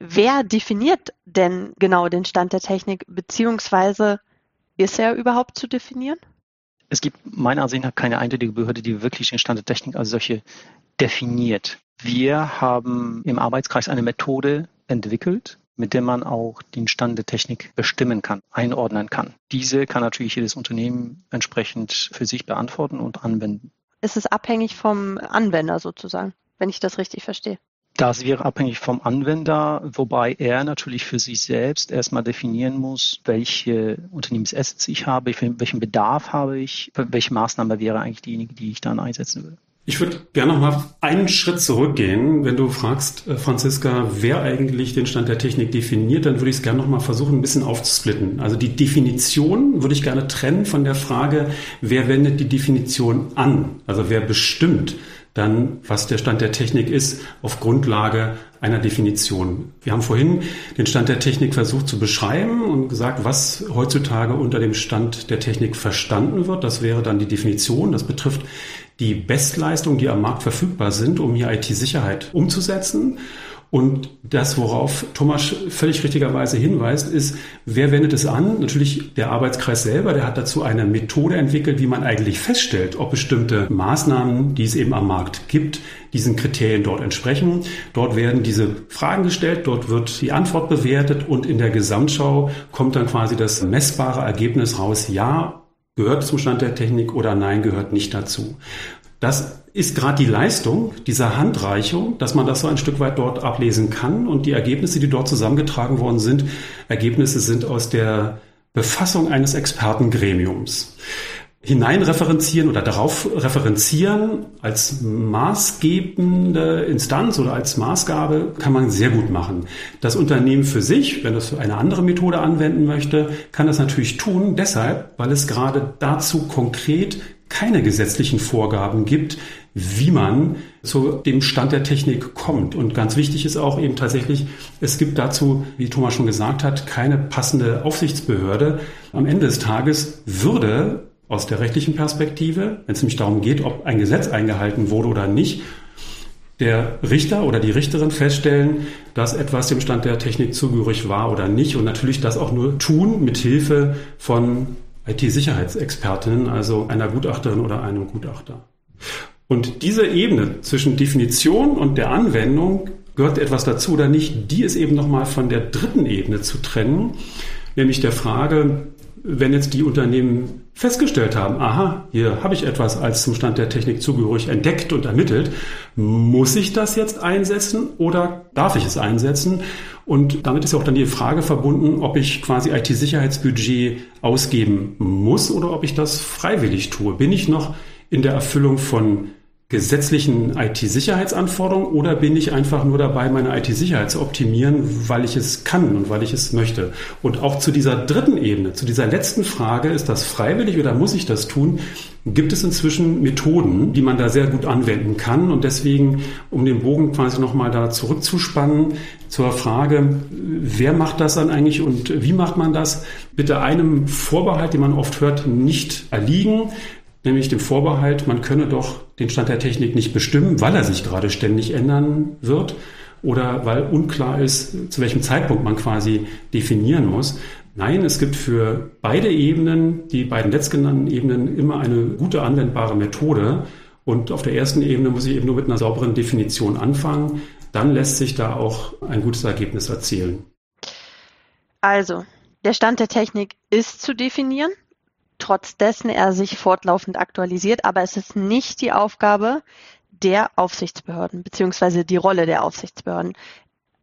Wer definiert denn genau den Stand der Technik, beziehungsweise ist er überhaupt zu definieren? Es gibt meiner Ansicht nach keine eindeutige Behörde, die wirklich den Stand der Technik als solche definiert. Wir haben im Arbeitskreis eine Methode entwickelt, mit der man auch den Stand der Technik bestimmen kann, einordnen kann. Diese kann natürlich jedes Unternehmen entsprechend für sich beantworten und anwenden. Ist es abhängig vom Anwender sozusagen, wenn ich das richtig verstehe? Das wäre abhängig vom Anwender, wobei er natürlich für sich selbst erstmal definieren muss, welche Unternehmensassets ich habe, welchen Bedarf habe ich, welche Maßnahme wäre eigentlich diejenige, die ich dann einsetzen würde. Ich würde gerne noch mal einen Schritt zurückgehen. Wenn du fragst, äh, Franziska, wer eigentlich den Stand der Technik definiert, dann würde ich es gerne noch mal versuchen, ein bisschen aufzusplitten. Also die Definition würde ich gerne trennen von der Frage, wer wendet die Definition an? Also wer bestimmt dann, was der Stand der Technik ist, auf Grundlage einer Definition. Wir haben vorhin den Stand der Technik versucht zu beschreiben und gesagt, was heutzutage unter dem Stand der Technik verstanden wird. Das wäre dann die Definition. Das betrifft die Bestleistungen, die am Markt verfügbar sind, um hier IT-Sicherheit umzusetzen. Und das, worauf Thomas völlig richtigerweise hinweist, ist, wer wendet es an? Natürlich der Arbeitskreis selber, der hat dazu eine Methode entwickelt, wie man eigentlich feststellt, ob bestimmte Maßnahmen, die es eben am Markt gibt, diesen Kriterien dort entsprechen. Dort werden diese Fragen gestellt, dort wird die Antwort bewertet und in der Gesamtschau kommt dann quasi das messbare Ergebnis raus, ja, gehört zum Stand der Technik oder nein, gehört nicht dazu. Das ist gerade die Leistung dieser Handreichung, dass man das so ein Stück weit dort ablesen kann. Und die Ergebnisse, die dort zusammengetragen worden sind, Ergebnisse sind aus der Befassung eines Expertengremiums. Hineinreferenzieren oder darauf referenzieren als maßgebende Instanz oder als Maßgabe kann man sehr gut machen. Das Unternehmen für sich, wenn es eine andere Methode anwenden möchte, kann das natürlich tun, deshalb, weil es gerade dazu konkret keine gesetzlichen Vorgaben gibt, wie man zu dem Stand der Technik kommt. Und ganz wichtig ist auch eben tatsächlich, es gibt dazu, wie Thomas schon gesagt hat, keine passende Aufsichtsbehörde. Am Ende des Tages würde aus der rechtlichen Perspektive, wenn es nämlich darum geht, ob ein Gesetz eingehalten wurde oder nicht, der Richter oder die Richterin feststellen, dass etwas dem Stand der Technik zugehörig war oder nicht und natürlich das auch nur tun mit Hilfe von IT-Sicherheitsexpertinnen, also einer Gutachterin oder einem Gutachter. Und diese Ebene zwischen Definition und der Anwendung gehört etwas dazu oder nicht, die ist eben nochmal von der dritten Ebene zu trennen, nämlich der Frage, wenn jetzt die Unternehmen festgestellt haben, aha, hier habe ich etwas als zum Stand der Technik zugehörig entdeckt und ermittelt, muss ich das jetzt einsetzen oder darf ich es einsetzen? Und damit ist auch dann die Frage verbunden, ob ich quasi IT-Sicherheitsbudget ausgeben muss oder ob ich das freiwillig tue. Bin ich noch in der Erfüllung von gesetzlichen IT-Sicherheitsanforderungen oder bin ich einfach nur dabei, meine IT-Sicherheit zu optimieren, weil ich es kann und weil ich es möchte? Und auch zu dieser dritten Ebene, zu dieser letzten Frage, ist das freiwillig oder muss ich das tun? Gibt es inzwischen Methoden, die man da sehr gut anwenden kann? Und deswegen, um den Bogen quasi nochmal da zurückzuspannen zur Frage, wer macht das dann eigentlich und wie macht man das? Bitte einem Vorbehalt, den man oft hört, nicht erliegen nämlich dem Vorbehalt, man könne doch den Stand der Technik nicht bestimmen, weil er sich gerade ständig ändern wird oder weil unklar ist, zu welchem Zeitpunkt man quasi definieren muss. Nein, es gibt für beide Ebenen, die beiden letztgenannten Ebenen, immer eine gute anwendbare Methode. Und auf der ersten Ebene muss ich eben nur mit einer sauberen Definition anfangen. Dann lässt sich da auch ein gutes Ergebnis erzielen. Also, der Stand der Technik ist zu definieren trotz dessen er sich fortlaufend aktualisiert, aber es ist nicht die Aufgabe der Aufsichtsbehörden beziehungsweise die Rolle der Aufsichtsbehörden.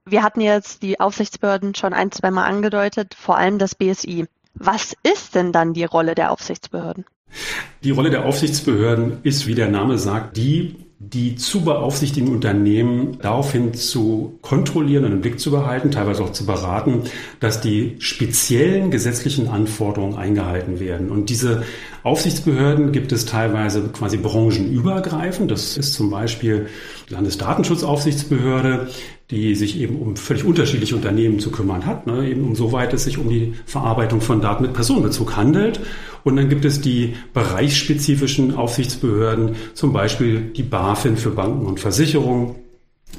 Wir hatten jetzt die Aufsichtsbehörden schon ein, zweimal angedeutet, vor allem das BSI. Was ist denn dann die Rolle der Aufsichtsbehörden? Die Rolle der Aufsichtsbehörden ist, wie der Name sagt, die die zu beaufsichtigen Unternehmen daraufhin zu kontrollieren und im Blick zu behalten, teilweise auch zu beraten, dass die speziellen gesetzlichen Anforderungen eingehalten werden. Und diese Aufsichtsbehörden gibt es teilweise quasi branchenübergreifend. Das ist zum Beispiel die Landesdatenschutzaufsichtsbehörde, die sich eben um völlig unterschiedliche Unternehmen zu kümmern hat, ne? eben umsoweit es sich um die Verarbeitung von Daten mit Personenbezug handelt. Und dann gibt es die bereichsspezifischen Aufsichtsbehörden, zum Beispiel die BaFin für Banken und Versicherungen,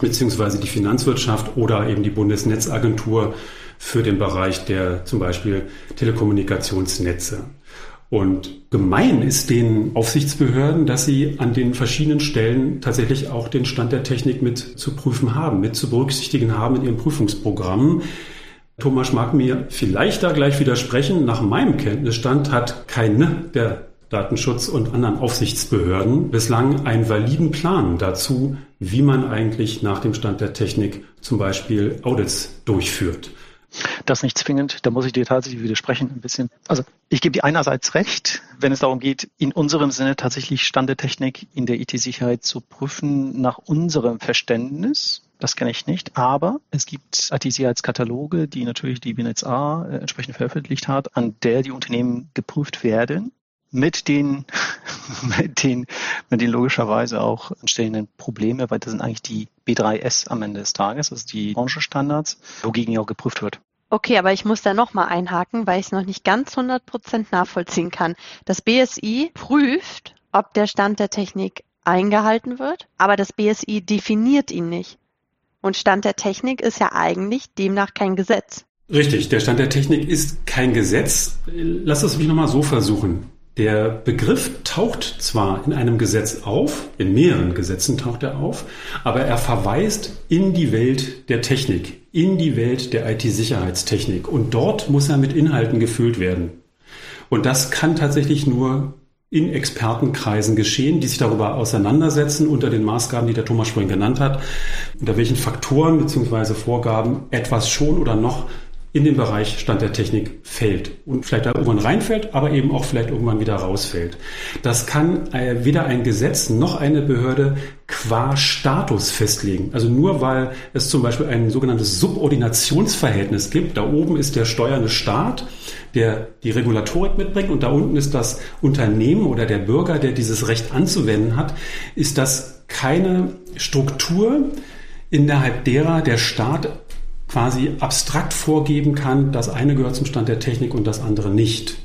beziehungsweise die Finanzwirtschaft oder eben die Bundesnetzagentur für den Bereich der zum Beispiel Telekommunikationsnetze. Und gemein ist den Aufsichtsbehörden, dass sie an den verschiedenen Stellen tatsächlich auch den Stand der Technik mit zu prüfen haben, mit zu berücksichtigen haben in ihren Prüfungsprogrammen. Thomas mag mir vielleicht da gleich widersprechen. Nach meinem Kenntnisstand hat keine der Datenschutz und anderen Aufsichtsbehörden bislang einen validen Plan dazu, wie man eigentlich nach dem Stand der Technik zum Beispiel Audits durchführt. Das nicht zwingend, da muss ich dir tatsächlich widersprechen ein bisschen. Also ich gebe dir einerseits recht, wenn es darum geht, in unserem Sinne tatsächlich Stand der Technik in der IT-Sicherheit zu prüfen nach unserem Verständnis. Das kenne ich nicht, aber es gibt IT-Sicherheitskataloge, die natürlich die BNetzA äh, entsprechend veröffentlicht hat, an der die Unternehmen geprüft werden mit den, [laughs] mit den, mit den logischerweise auch entstehenden Probleme, weil das sind eigentlich die B3S am Ende des Tages, also die Branchenstandards, wogegen ja auch geprüft wird. Okay, aber ich muss da nochmal einhaken, weil ich es noch nicht ganz 100 Prozent nachvollziehen kann. Das BSI prüft, ob der Stand der Technik eingehalten wird, aber das BSI definiert ihn nicht. Und Stand der Technik ist ja eigentlich demnach kein Gesetz. Richtig, der Stand der Technik ist kein Gesetz. Lass es mich nochmal so versuchen. Der Begriff taucht zwar in einem Gesetz auf, in mehreren Gesetzen taucht er auf, aber er verweist in die Welt der Technik, in die Welt der IT-Sicherheitstechnik. Und dort muss er mit Inhalten gefüllt werden. Und das kann tatsächlich nur in Expertenkreisen geschehen, die sich darüber auseinandersetzen unter den Maßgaben, die der Thomas vorhin genannt hat, unter welchen Faktoren bzw. Vorgaben etwas schon oder noch in den Bereich Stand der Technik fällt und vielleicht da irgendwann reinfällt, aber eben auch vielleicht irgendwann wieder rausfällt. Das kann äh, weder ein Gesetz noch eine Behörde qua Status festlegen. Also nur weil es zum Beispiel ein sogenanntes Subordinationsverhältnis gibt, da oben ist der steuernde Staat, der die Regulatorik mitbringt und da unten ist das Unternehmen oder der Bürger, der dieses Recht anzuwenden hat, ist das keine Struktur, innerhalb derer der Staat quasi abstrakt vorgeben kann, das eine gehört zum Stand der Technik und das andere nicht.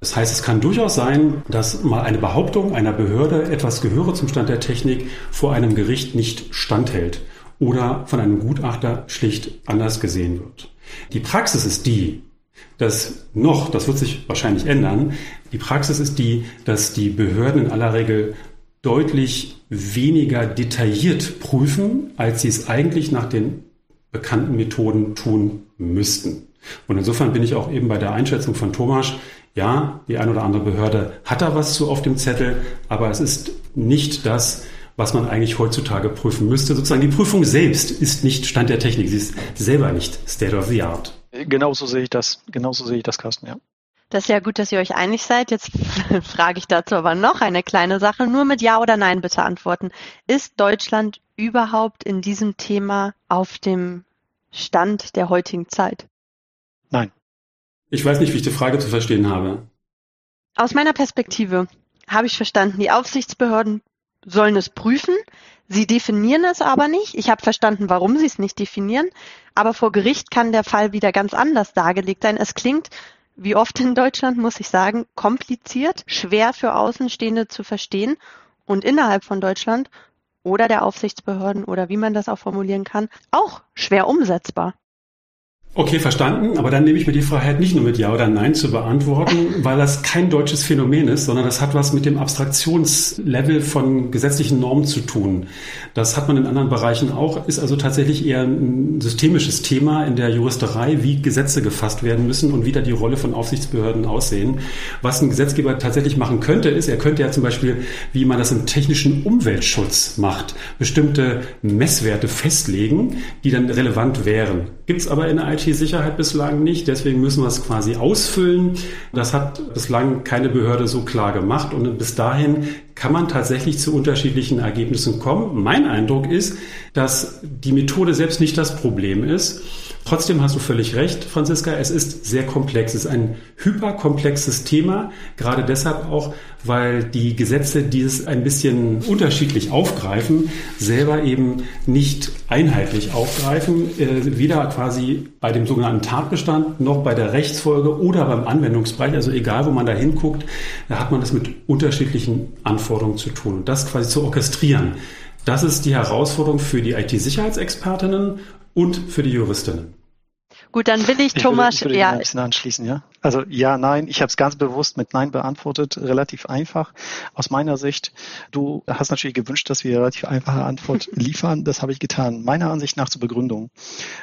Das heißt, es kann durchaus sein, dass mal eine Behauptung einer Behörde, etwas gehöre zum Stand der Technik, vor einem Gericht nicht standhält oder von einem Gutachter schlicht anders gesehen wird. Die Praxis ist die, dass noch, das wird sich wahrscheinlich ändern, die Praxis ist die, dass die Behörden in aller Regel deutlich weniger detailliert prüfen, als sie es eigentlich nach den bekannten Methoden tun müssten. Und insofern bin ich auch eben bei der Einschätzung von Thomas, ja, die eine oder andere Behörde hat da was zu auf dem Zettel, aber es ist nicht das, was man eigentlich heutzutage prüfen müsste. Sozusagen die Prüfung selbst ist nicht Stand der Technik, sie ist selber nicht State of the Art. Genauso sehe ich das. Genauso sehe ich das, Carsten, ja. Das ist ja gut, dass ihr euch einig seid. Jetzt [laughs] frage ich dazu aber noch eine kleine Sache. Nur mit Ja oder Nein bitte antworten. Ist Deutschland überhaupt in diesem Thema auf dem Stand der heutigen Zeit? Nein. Ich weiß nicht, wie ich die Frage zu verstehen habe. Aus meiner Perspektive habe ich verstanden, die Aufsichtsbehörden sollen es prüfen. Sie definieren es aber nicht. Ich habe verstanden, warum sie es nicht definieren. Aber vor Gericht kann der Fall wieder ganz anders dargelegt sein. Es klingt, wie oft in Deutschland, muss ich sagen, kompliziert, schwer für Außenstehende zu verstehen und innerhalb von Deutschland oder der Aufsichtsbehörden oder wie man das auch formulieren kann, auch schwer umsetzbar. Okay, verstanden. Aber dann nehme ich mir die Freiheit, nicht nur mit Ja oder Nein zu beantworten, weil das kein deutsches Phänomen ist, sondern das hat was mit dem Abstraktionslevel von gesetzlichen Normen zu tun. Das hat man in anderen Bereichen auch, ist also tatsächlich eher ein systemisches Thema in der Juristerei, wie Gesetze gefasst werden müssen und wie da die Rolle von Aufsichtsbehörden aussehen. Was ein Gesetzgeber tatsächlich machen könnte, ist, er könnte ja zum Beispiel, wie man das im technischen Umweltschutz macht, bestimmte Messwerte festlegen, die dann relevant wären. Gibt es aber in der IT-Sicherheit bislang nicht, deswegen müssen wir es quasi ausfüllen. Das hat bislang keine Behörde so klar gemacht und bis dahin kann man tatsächlich zu unterschiedlichen Ergebnissen kommen. Mein Eindruck ist, dass die Methode selbst nicht das Problem ist. Trotzdem hast du völlig recht, Franziska, es ist sehr komplex. Es ist ein hyperkomplexes Thema, gerade deshalb auch, weil die Gesetze, die es ein bisschen unterschiedlich aufgreifen, selber eben nicht einheitlich aufgreifen, äh, weder quasi bei dem sogenannten Tatbestand noch bei der Rechtsfolge oder beim Anwendungsbereich. Also egal, wo man da hinguckt, da hat man das mit unterschiedlichen Anforderungen zu tun. Und das quasi zu orchestrieren. Das ist die Herausforderung für die IT-Sicherheitsexpertinnen und für die Juristinnen. Gut, dann will ich, ich Thomas würde, ich würde ja ein bisschen anschließen, ja. Also ja, nein, ich habe es ganz bewusst mit Nein beantwortet, relativ einfach. Aus meiner Sicht, du hast natürlich gewünscht, dass wir relativ einfache Antwort [laughs] liefern. Das habe ich getan. Meiner Ansicht nach zur Begründung.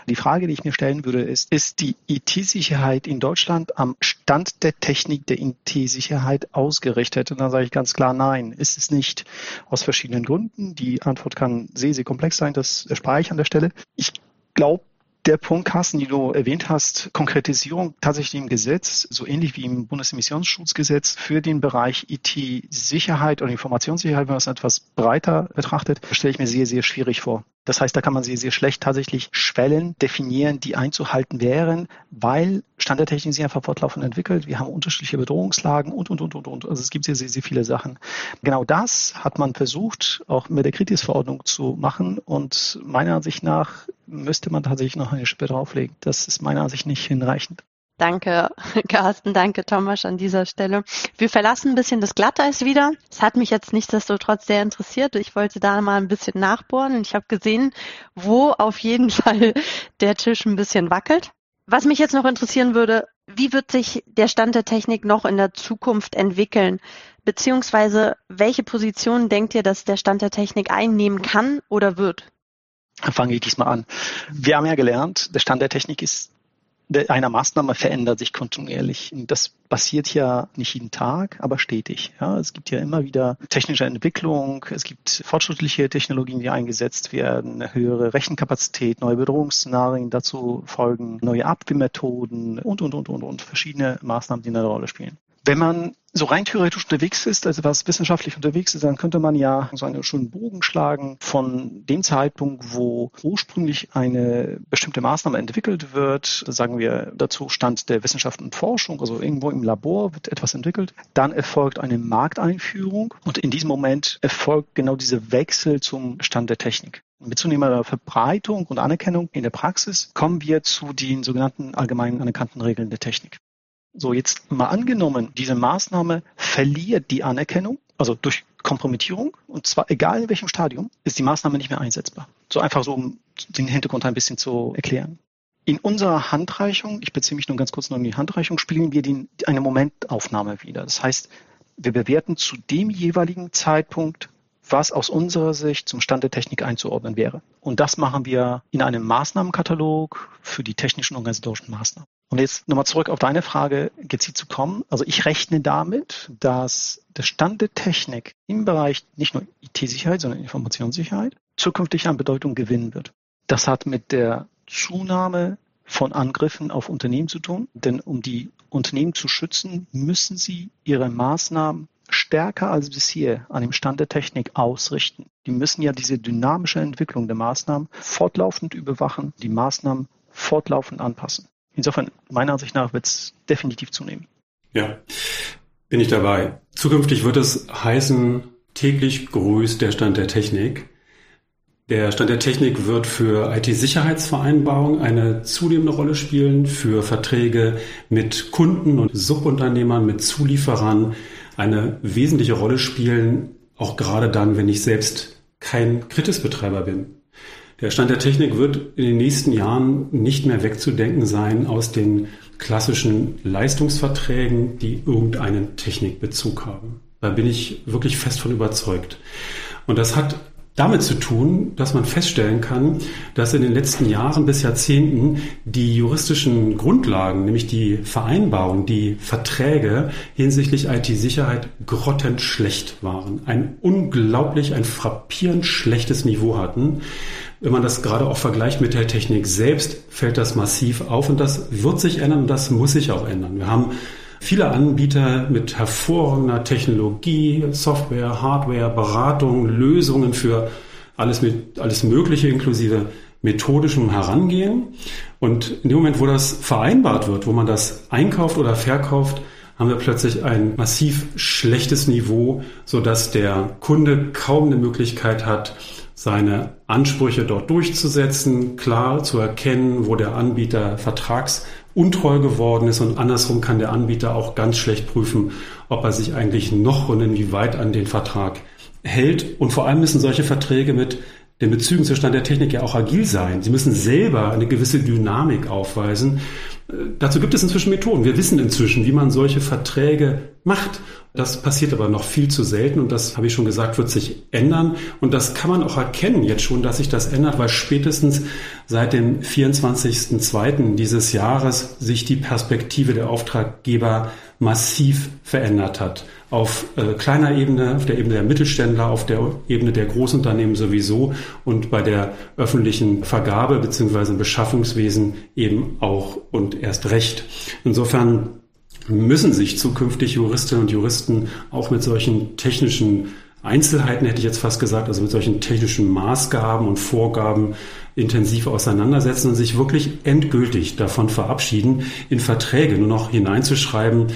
Die Frage, die ich mir stellen würde, ist, ist die IT-Sicherheit in Deutschland am Stand der Technik der IT-Sicherheit ausgerichtet? Und da sage ich ganz klar, nein, ist es nicht. Aus verschiedenen Gründen. Die Antwort kann sehr, sehr komplex sein. Das erspare ich an der Stelle. Ich glaube, der Punkt, Carsten, den du erwähnt hast, Konkretisierung tatsächlich im Gesetz, so ähnlich wie im Bundesemissionsschutzgesetz für den Bereich IT-Sicherheit und Informationssicherheit, wenn man es etwas breiter betrachtet, stelle ich mir sehr, sehr schwierig vor. Das heißt, da kann man sehr, sehr schlecht tatsächlich Schwellen definieren, die einzuhalten wären, weil Standardtechnik sich einfach fortlaufend entwickelt. Wir haben unterschiedliche Bedrohungslagen und, und, und, und, und. Also es gibt sehr, sehr, sehr viele Sachen. Genau das hat man versucht, auch mit der Kritisverordnung zu machen. Und meiner Ansicht nach müsste man tatsächlich noch eine Schippe drauflegen. Das ist meiner Ansicht nicht hinreichend. Danke, [laughs] Carsten, danke, Thomas, an dieser Stelle. Wir verlassen ein bisschen das Glatteis wieder. Es hat mich jetzt nichtsdestotrotz sehr interessiert. Ich wollte da mal ein bisschen nachbohren und ich habe gesehen, wo auf jeden [laughs] Fall der Tisch ein bisschen wackelt. Was mich jetzt noch interessieren würde, wie wird sich der Stand der Technik noch in der Zukunft entwickeln? Beziehungsweise welche Position denkt ihr, dass der Stand der Technik einnehmen kann oder wird? Fange ich diesmal an. Wir haben ja gelernt, der Stand der Technik ist einer Maßnahme verändert sich kontinuierlich. Das passiert ja nicht jeden Tag, aber stetig. Ja, es gibt ja immer wieder technische Entwicklung, es gibt fortschrittliche Technologien, die eingesetzt werden, höhere Rechenkapazität, neue Bedrohungsszenarien dazu folgen, neue Abwehrmethoden und, und, und, und, und verschiedene Maßnahmen, die eine Rolle spielen. Wenn man so rein theoretisch unterwegs ist, also was wissenschaftlich unterwegs ist, dann könnte man ja so einen schönen Bogen schlagen von dem Zeitpunkt, wo ursprünglich eine bestimmte Maßnahme entwickelt wird, da sagen wir dazu Stand der Wissenschaft und Forschung, also irgendwo im Labor wird etwas entwickelt, dann erfolgt eine Markteinführung und in diesem Moment erfolgt genau dieser Wechsel zum Stand der Technik. Mit zunehmender Verbreitung und Anerkennung in der Praxis kommen wir zu den sogenannten allgemein anerkannten Regeln der Technik. So, jetzt mal angenommen, diese Maßnahme verliert die Anerkennung, also durch Kompromittierung, und zwar egal in welchem Stadium, ist die Maßnahme nicht mehr einsetzbar. So einfach so, um den Hintergrund ein bisschen zu erklären. In unserer Handreichung, ich beziehe mich nur ganz kurz noch in die Handreichung, spielen wir die, eine Momentaufnahme wieder. Das heißt, wir bewerten zu dem jeweiligen Zeitpunkt, was aus unserer Sicht zum Stand der Technik einzuordnen wäre. Und das machen wir in einem Maßnahmenkatalog für die technischen und organisatorischen Maßnahmen. Und jetzt nochmal zurück auf deine Frage gezielt zu kommen. Also ich rechne damit, dass der Stand der Technik im Bereich nicht nur IT-Sicherheit, sondern Informationssicherheit zukünftig an Bedeutung gewinnen wird. Das hat mit der Zunahme von Angriffen auf Unternehmen zu tun. Denn um die Unternehmen zu schützen, müssen sie ihre Maßnahmen stärker als bisher an dem Stand der Technik ausrichten. Die müssen ja diese dynamische Entwicklung der Maßnahmen fortlaufend überwachen, die Maßnahmen fortlaufend anpassen. Insofern, meiner Ansicht nach, wird es definitiv zunehmen. Ja, bin ich dabei. Zukünftig wird es heißen, täglich grüßt der Stand der Technik. Der Stand der Technik wird für IT-Sicherheitsvereinbarungen eine zunehmende Rolle spielen, für Verträge mit Kunden und Subunternehmern, mit Zulieferern eine wesentliche Rolle spielen, auch gerade dann, wenn ich selbst kein Kritisbetreiber bin. Der Stand der Technik wird in den nächsten Jahren nicht mehr wegzudenken sein aus den klassischen Leistungsverträgen, die irgendeinen Technikbezug haben. Da bin ich wirklich fest von überzeugt. Und das hat damit zu tun, dass man feststellen kann, dass in den letzten Jahren bis Jahrzehnten die juristischen Grundlagen, nämlich die Vereinbarungen, die Verträge hinsichtlich IT-Sicherheit grottenschlecht waren. Ein unglaublich, ein frappierend schlechtes Niveau hatten. Wenn man das gerade auch vergleicht mit der Technik selbst, fällt das massiv auf und das wird sich ändern und das muss sich auch ändern. Wir haben viele Anbieter mit hervorragender Technologie, Software, Hardware, Beratung, Lösungen für alles mit, alles Mögliche inklusive methodischem Herangehen. Und in dem Moment, wo das vereinbart wird, wo man das einkauft oder verkauft, haben wir plötzlich ein massiv schlechtes Niveau, so dass der Kunde kaum eine Möglichkeit hat, seine Ansprüche dort durchzusetzen, klar zu erkennen, wo der Anbieter vertragsuntreu geworden ist und andersrum kann der Anbieter auch ganz schlecht prüfen, ob er sich eigentlich noch und inwieweit an den Vertrag hält. Und vor allem müssen solche Verträge mit den Bezügen zur Stand der Technik ja auch agil sein. Sie müssen selber eine gewisse Dynamik aufweisen. Dazu gibt es inzwischen Methoden. Wir wissen inzwischen, wie man solche Verträge macht. Das passiert aber noch viel zu selten und das, habe ich schon gesagt, wird sich ändern. Und das kann man auch erkennen jetzt schon, dass sich das ändert, weil spätestens seit dem 24.02. dieses Jahres sich die Perspektive der Auftraggeber massiv verändert hat. Auf äh, kleiner Ebene, auf der Ebene der Mittelständler, auf der Ebene der Großunternehmen sowieso und bei der öffentlichen Vergabe beziehungsweise Beschaffungswesen eben auch und erst recht. Insofern müssen sich zukünftig Juristinnen und Juristen auch mit solchen technischen Einzelheiten, hätte ich jetzt fast gesagt, also mit solchen technischen Maßgaben und Vorgaben intensiv auseinandersetzen und sich wirklich endgültig davon verabschieden, in Verträge nur noch hineinzuschreiben,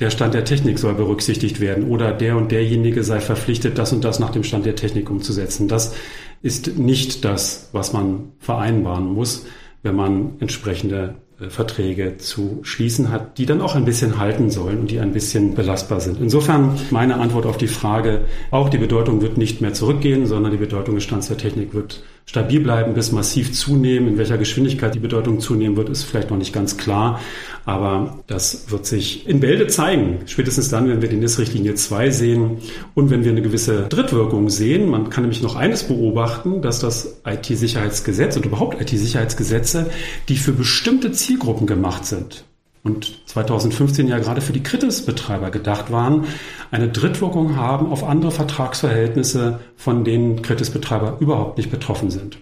der Stand der Technik soll berücksichtigt werden oder der und derjenige sei verpflichtet, das und das nach dem Stand der Technik umzusetzen. Das ist nicht das, was man vereinbaren muss, wenn man entsprechende Verträge zu schließen hat, die dann auch ein bisschen halten sollen und die ein bisschen belastbar sind. Insofern meine Antwort auf die Frage, auch die Bedeutung wird nicht mehr zurückgehen, sondern die Bedeutung des Stands der Technik wird stabil bleiben bis massiv zunehmen. In welcher Geschwindigkeit die Bedeutung zunehmen wird, ist vielleicht noch nicht ganz klar. Aber das wird sich in Bälde zeigen. Spätestens dann, wenn wir die NIS-Richtlinie 2 sehen und wenn wir eine gewisse Drittwirkung sehen. Man kann nämlich noch eines beobachten, dass das IT-Sicherheitsgesetz und überhaupt IT-Sicherheitsgesetze, die für bestimmte Zielgruppen gemacht sind, und 2015 ja gerade für die Kritisbetreiber gedacht waren, eine Drittwirkung haben auf andere Vertragsverhältnisse, von denen Kritisbetreiber überhaupt nicht betroffen sind.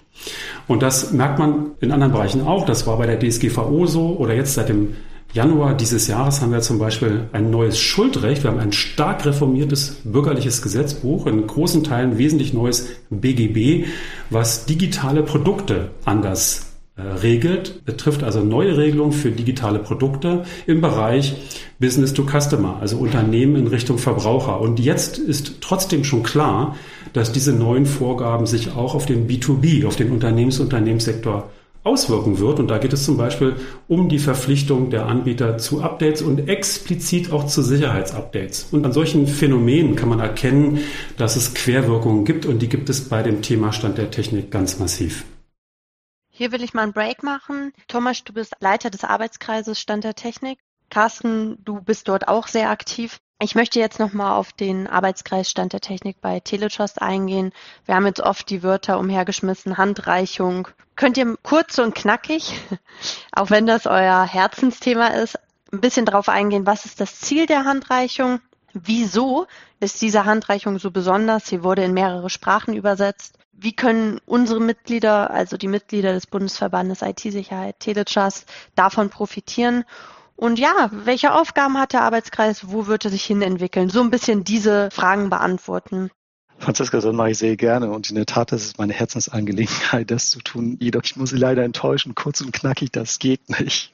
Und das merkt man in anderen Bereichen auch. Das war bei der DSGVO so oder jetzt seit dem Januar dieses Jahres haben wir zum Beispiel ein neues Schuldrecht. Wir haben ein stark reformiertes bürgerliches Gesetzbuch, in großen Teilen wesentlich neues BGB, was digitale Produkte anders regelt, betrifft also neue Regelungen für digitale Produkte im Bereich Business to Customer, also Unternehmen in Richtung Verbraucher. Und jetzt ist trotzdem schon klar, dass diese neuen Vorgaben sich auch auf den B2B, auf den Unternehmens-Unternehmenssektor auswirken wird. Und da geht es zum Beispiel um die Verpflichtung der Anbieter zu Updates und explizit auch zu Sicherheitsupdates. Und an solchen Phänomenen kann man erkennen, dass es Querwirkungen gibt und die gibt es bei dem Thema Stand der Technik ganz massiv. Hier will ich mal einen Break machen. Thomas, du bist Leiter des Arbeitskreises Stand der Technik. Carsten, du bist dort auch sehr aktiv. Ich möchte jetzt nochmal auf den Arbeitskreis Stand der Technik bei Teletrust eingehen. Wir haben jetzt oft die Wörter umhergeschmissen, Handreichung. Könnt ihr kurz und knackig, [laughs] auch wenn das euer Herzensthema ist, ein bisschen darauf eingehen, was ist das Ziel der Handreichung? Wieso ist diese Handreichung so besonders? Sie wurde in mehrere Sprachen übersetzt wie können unsere Mitglieder, also die Mitglieder des Bundesverbandes IT-Sicherheit, Teletrust, davon profitieren? Und ja, welche Aufgaben hat der Arbeitskreis? Wo wird er sich hin entwickeln? So ein bisschen diese Fragen beantworten. Franziska, das mache ich sehr gerne und in der Tat, das ist meine Herzensangelegenheit, das zu tun. Jedoch, ich muss Sie leider enttäuschen, kurz und knackig, das geht nicht.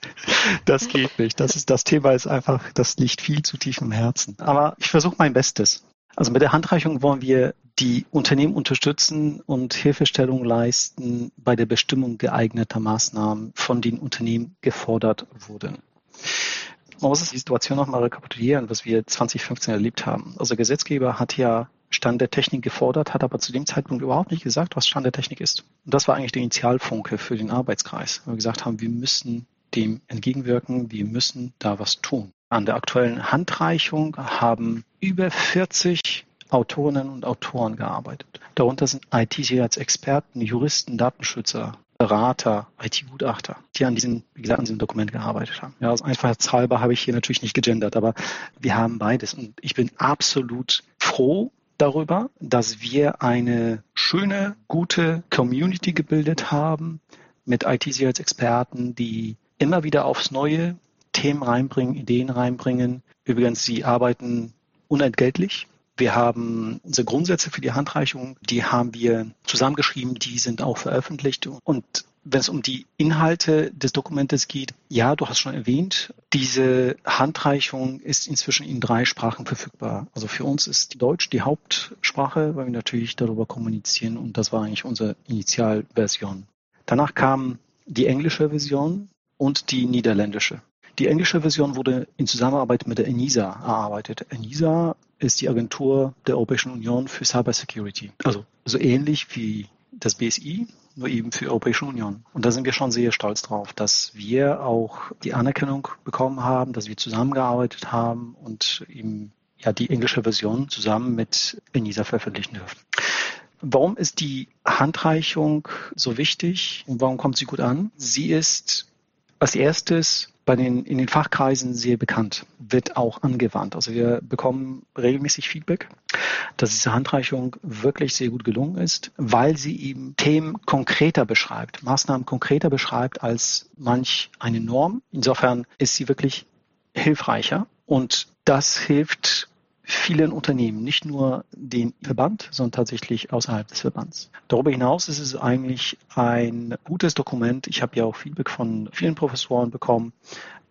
Das geht nicht. Das ist, das Thema ist einfach, das liegt viel zu tief im Herzen. Aber ich versuche mein Bestes. Also mit der Handreichung wollen wir die Unternehmen unterstützen und Hilfestellung leisten bei der Bestimmung geeigneter Maßnahmen, von den Unternehmen gefordert wurden. Man muss die Situation nochmal rekapitulieren, was wir 2015 erlebt haben. Also Gesetzgeber hat ja Stand der Technik gefordert, hat aber zu dem Zeitpunkt überhaupt nicht gesagt, was Stand der Technik ist. Und das war eigentlich der Initialfunke für den Arbeitskreis, weil wir gesagt haben, wir müssen dem entgegenwirken, wir müssen da was tun. An der aktuellen Handreichung haben über 40 Autorinnen und Autoren gearbeitet. Darunter sind IT-Sicherheitsexperten, Juristen, Datenschützer, Berater, IT-Gutachter, die an diesem, wie gesagt, an diesem Dokument gearbeitet haben. Ja, aus Einfachheitshalber habe ich hier natürlich nicht gegendert, aber wir haben beides. Und ich bin absolut froh darüber, dass wir eine schöne, gute Community gebildet haben mit IT-Sicherheitsexperten, die immer wieder aufs Neue Themen reinbringen, Ideen reinbringen. Übrigens, sie arbeiten unentgeltlich. Wir haben unsere Grundsätze für die Handreichung, die haben wir zusammengeschrieben, die sind auch veröffentlicht. Und wenn es um die Inhalte des Dokumentes geht, ja, du hast schon erwähnt, diese Handreichung ist inzwischen in drei Sprachen verfügbar. Also für uns ist Deutsch die Hauptsprache, weil wir natürlich darüber kommunizieren und das war eigentlich unsere Initialversion. Danach kam die englische Version und die niederländische. Die englische Version wurde in Zusammenarbeit mit der ENISA erarbeitet. ENISA ist die Agentur der Europäischen Union für Cyber Security. Also so ähnlich wie das BSI, nur eben für Europäische Union. Und da sind wir schon sehr stolz drauf, dass wir auch die Anerkennung bekommen haben, dass wir zusammengearbeitet haben und eben ja die englische Version zusammen mit ENISA veröffentlichen dürfen. Warum ist die Handreichung so wichtig und warum kommt sie gut an? Sie ist als erstes bei den, in den Fachkreisen sehr bekannt, wird auch angewandt. Also wir bekommen regelmäßig Feedback, dass diese Handreichung wirklich sehr gut gelungen ist, weil sie eben Themen konkreter beschreibt, Maßnahmen konkreter beschreibt als manch eine Norm. Insofern ist sie wirklich hilfreicher und das hilft vielen Unternehmen, nicht nur den Verband, sondern tatsächlich außerhalb des Verbands. Darüber hinaus ist es eigentlich ein gutes Dokument. Ich habe ja auch Feedback von vielen Professoren bekommen,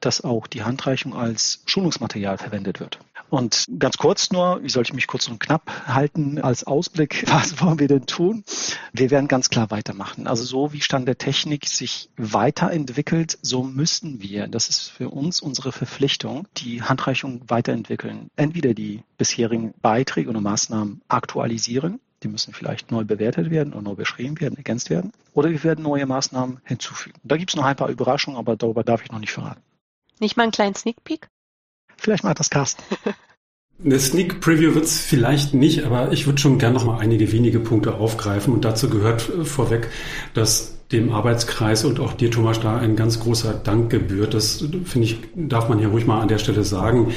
dass auch die Handreichung als Schulungsmaterial verwendet wird. Und ganz kurz nur, wie soll ich mich kurz und knapp halten als Ausblick, [laughs] was wollen wir denn tun? Wir werden ganz klar weitermachen. Also so wie Stand der Technik sich weiterentwickelt, so müssen wir, das ist für uns unsere Verpflichtung, die Handreichung weiterentwickeln. Entweder die bisherigen Beiträge oder Maßnahmen aktualisieren, die müssen vielleicht neu bewertet werden oder neu beschrieben werden, ergänzt werden. Oder wir werden neue Maßnahmen hinzufügen. Da gibt es noch ein paar Überraschungen, aber darüber darf ich noch nicht verraten. Nicht mal einen kleinen Sneak Peek? Vielleicht macht das Carsten. [laughs] Eine Sneak Preview wird es vielleicht nicht, aber ich würde schon gerne noch mal einige wenige Punkte aufgreifen. Und dazu gehört äh, vorweg, dass dem Arbeitskreis und auch dir, Thomas, da ein ganz großer Dank gebührt. Das finde ich, darf man hier ruhig mal an der Stelle sagen.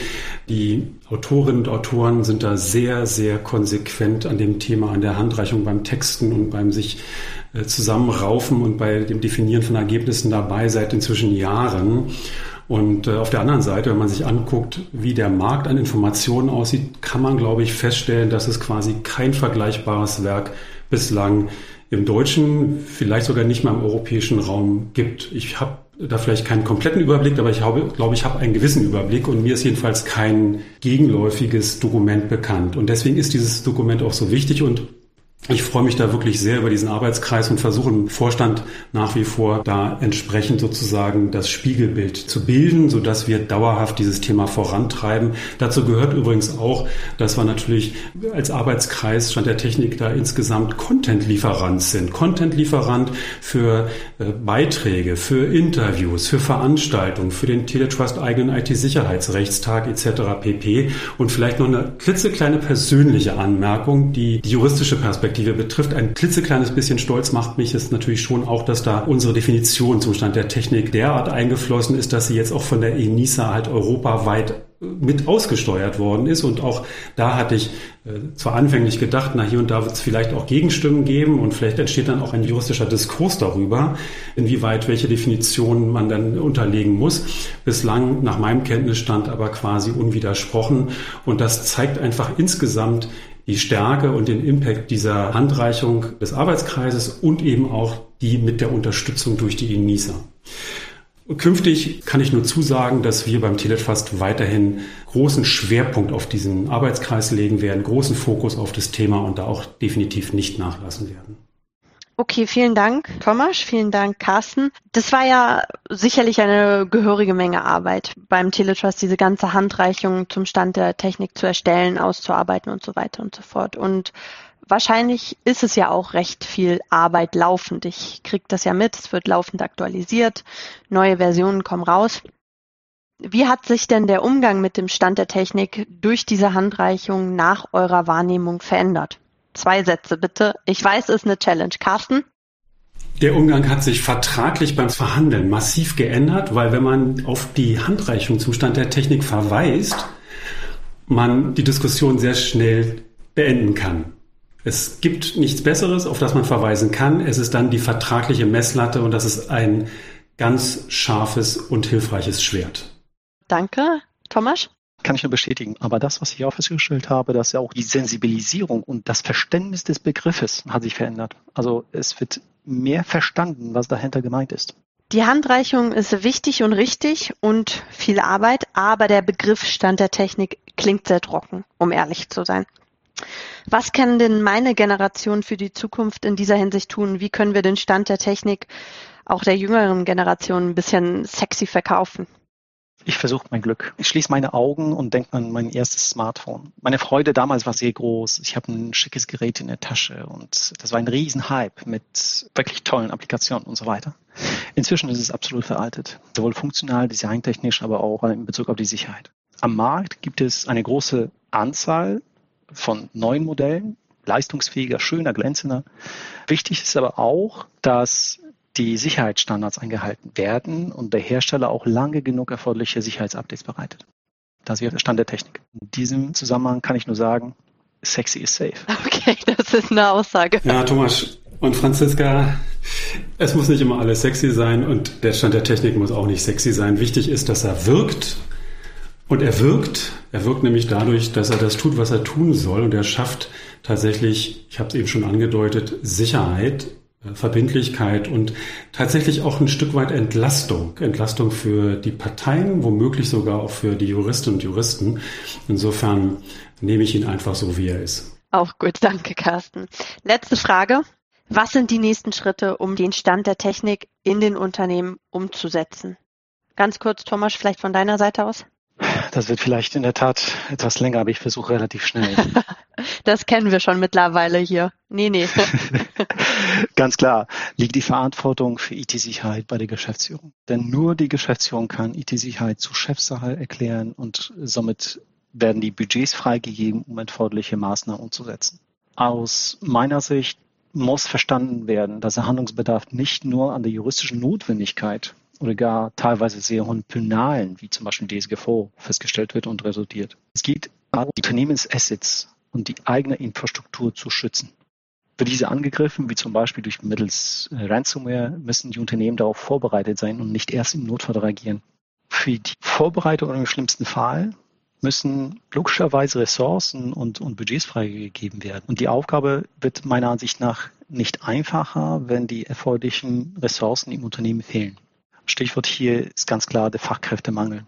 Die Autorinnen und Autoren sind da sehr, sehr konsequent an dem Thema, an der Handreichung beim Texten und beim sich äh, zusammenraufen und bei dem Definieren von Ergebnissen dabei seit inzwischen Jahren. Und äh, auf der anderen Seite, wenn man sich anguckt, wie der Markt an Informationen aussieht, kann man, glaube ich, feststellen, dass es quasi kein vergleichbares Werk bislang im deutschen, vielleicht sogar nicht mal im europäischen Raum gibt. Ich habe da vielleicht keinen kompletten Überblick, aber ich habe, glaube ich, habe einen gewissen Überblick und mir ist jedenfalls kein gegenläufiges Dokument bekannt. Und deswegen ist dieses Dokument auch so wichtig und ich freue mich da wirklich sehr über diesen Arbeitskreis und versuche im Vorstand nach wie vor da entsprechend sozusagen das Spiegelbild zu bilden, so dass wir dauerhaft dieses Thema vorantreiben. Dazu gehört übrigens auch, dass wir natürlich als Arbeitskreis Stand der Technik da insgesamt Content-Lieferant sind. Content-Lieferant für äh, Beiträge, für Interviews, für Veranstaltungen, für den Teletrust eigenen IT-Sicherheitsrechtstag etc. pp. Und vielleicht noch eine klitzekleine persönliche Anmerkung, die die juristische Perspektive Perspektive betrifft. Ein klitzekleines bisschen stolz macht mich es natürlich schon auch, dass da unsere Definition zum Stand der Technik derart eingeflossen ist, dass sie jetzt auch von der ENISA halt europaweit äh, mit ausgesteuert worden ist. Und auch da hatte ich äh, zwar anfänglich gedacht, na hier und da wird es vielleicht auch Gegenstimmen geben und vielleicht entsteht dann auch ein juristischer Diskurs darüber, inwieweit welche Definitionen man dann unterlegen muss. Bislang nach meinem Kenntnisstand aber quasi unwidersprochen. Und das zeigt einfach insgesamt, die Stärke und den Impact dieser Handreichung des Arbeitskreises und eben auch die mit der Unterstützung durch die ENISA. Künftig kann ich nur zusagen, dass wir beim Teletrust weiterhin großen Schwerpunkt auf diesen Arbeitskreis legen werden, großen Fokus auf das Thema und da auch definitiv nicht nachlassen werden. Okay, vielen Dank, Thomas. Vielen Dank, Carsten. Das war ja sicherlich eine gehörige Menge Arbeit beim Teletrust, diese ganze Handreichung zum Stand der Technik zu erstellen, auszuarbeiten und so weiter und so fort. Und wahrscheinlich ist es ja auch recht viel Arbeit laufend. Ich kriege das ja mit, es wird laufend aktualisiert, neue Versionen kommen raus. Wie hat sich denn der Umgang mit dem Stand der Technik durch diese Handreichung nach eurer Wahrnehmung verändert? Zwei Sätze bitte. Ich weiß, es ist eine Challenge. Carsten? Der Umgang hat sich vertraglich beim Verhandeln massiv geändert, weil wenn man auf die Handreichung zum Stand der Technik verweist, man die Diskussion sehr schnell beenden kann. Es gibt nichts Besseres, auf das man verweisen kann. Es ist dann die vertragliche Messlatte und das ist ein ganz scharfes und hilfreiches Schwert. Danke. Thomas? Kann ich nur bestätigen. Aber das, was ich auch festgestellt habe, dass ja auch die Sensibilisierung und das Verständnis des Begriffes hat sich verändert. Also es wird mehr verstanden, was dahinter gemeint ist. Die Handreichung ist wichtig und richtig und viel Arbeit, aber der Begriff Stand der Technik klingt sehr trocken, um ehrlich zu sein. Was kann denn meine Generation für die Zukunft in dieser Hinsicht tun? Wie können wir den Stand der Technik auch der jüngeren Generation ein bisschen sexy verkaufen? Ich versuche mein Glück. Ich schließe meine Augen und denke an mein erstes Smartphone. Meine Freude damals war sehr groß. Ich habe ein schickes Gerät in der Tasche und das war ein Riesenhype mit wirklich tollen Applikationen und so weiter. Inzwischen ist es absolut veraltet, sowohl funktional, designtechnisch, aber auch in Bezug auf die Sicherheit. Am Markt gibt es eine große Anzahl von neuen Modellen, leistungsfähiger, schöner, glänzender. Wichtig ist aber auch, dass die Sicherheitsstandards eingehalten werden und der Hersteller auch lange genug erforderliche Sicherheitsupdates bereitet. Das wäre der Stand der Technik. In diesem Zusammenhang kann ich nur sagen, sexy is safe. Okay, das ist eine Aussage. Ja, Thomas und Franziska, es muss nicht immer alles sexy sein und der Stand der Technik muss auch nicht sexy sein. Wichtig ist, dass er wirkt und er wirkt. Er wirkt nämlich dadurch, dass er das tut, was er tun soll und er schafft tatsächlich, ich habe es eben schon angedeutet, Sicherheit Verbindlichkeit und tatsächlich auch ein Stück weit Entlastung. Entlastung für die Parteien, womöglich sogar auch für die Juristinnen und Juristen. Insofern nehme ich ihn einfach so, wie er ist. Auch gut, [laughs] danke, Carsten. Letzte Frage. Was sind die nächsten Schritte, um den Stand der Technik in den Unternehmen umzusetzen? Ganz kurz, Thomas, vielleicht von deiner Seite aus? Das wird vielleicht in der Tat etwas länger, aber ich versuche relativ schnell. [laughs] das kennen wir schon mittlerweile hier. Nee, nee. [laughs] Ganz klar liegt die Verantwortung für IT-Sicherheit bei der Geschäftsführung. Denn nur die Geschäftsführung kann IT-Sicherheit zu Chefsache erklären und somit werden die Budgets freigegeben, um erforderliche Maßnahmen umzusetzen. Aus meiner Sicht muss verstanden werden, dass der Handlungsbedarf nicht nur an der juristischen Notwendigkeit oder gar teilweise sehr hohen Penalen, wie zum Beispiel DSGVO, festgestellt wird und resultiert. Es geht darum, die Unternehmensassets und die eigene Infrastruktur zu schützen. Wird diese angegriffen, wie zum Beispiel durch mittels äh, Ransomware, müssen die Unternehmen darauf vorbereitet sein und nicht erst im Notfall reagieren. Für die Vorbereitung im schlimmsten Fall müssen logischerweise Ressourcen und, und Budgets freigegeben werden. Und die Aufgabe wird meiner Ansicht nach nicht einfacher, wenn die erforderlichen Ressourcen im Unternehmen fehlen. Stichwort hier ist ganz klar der Fachkräftemangel,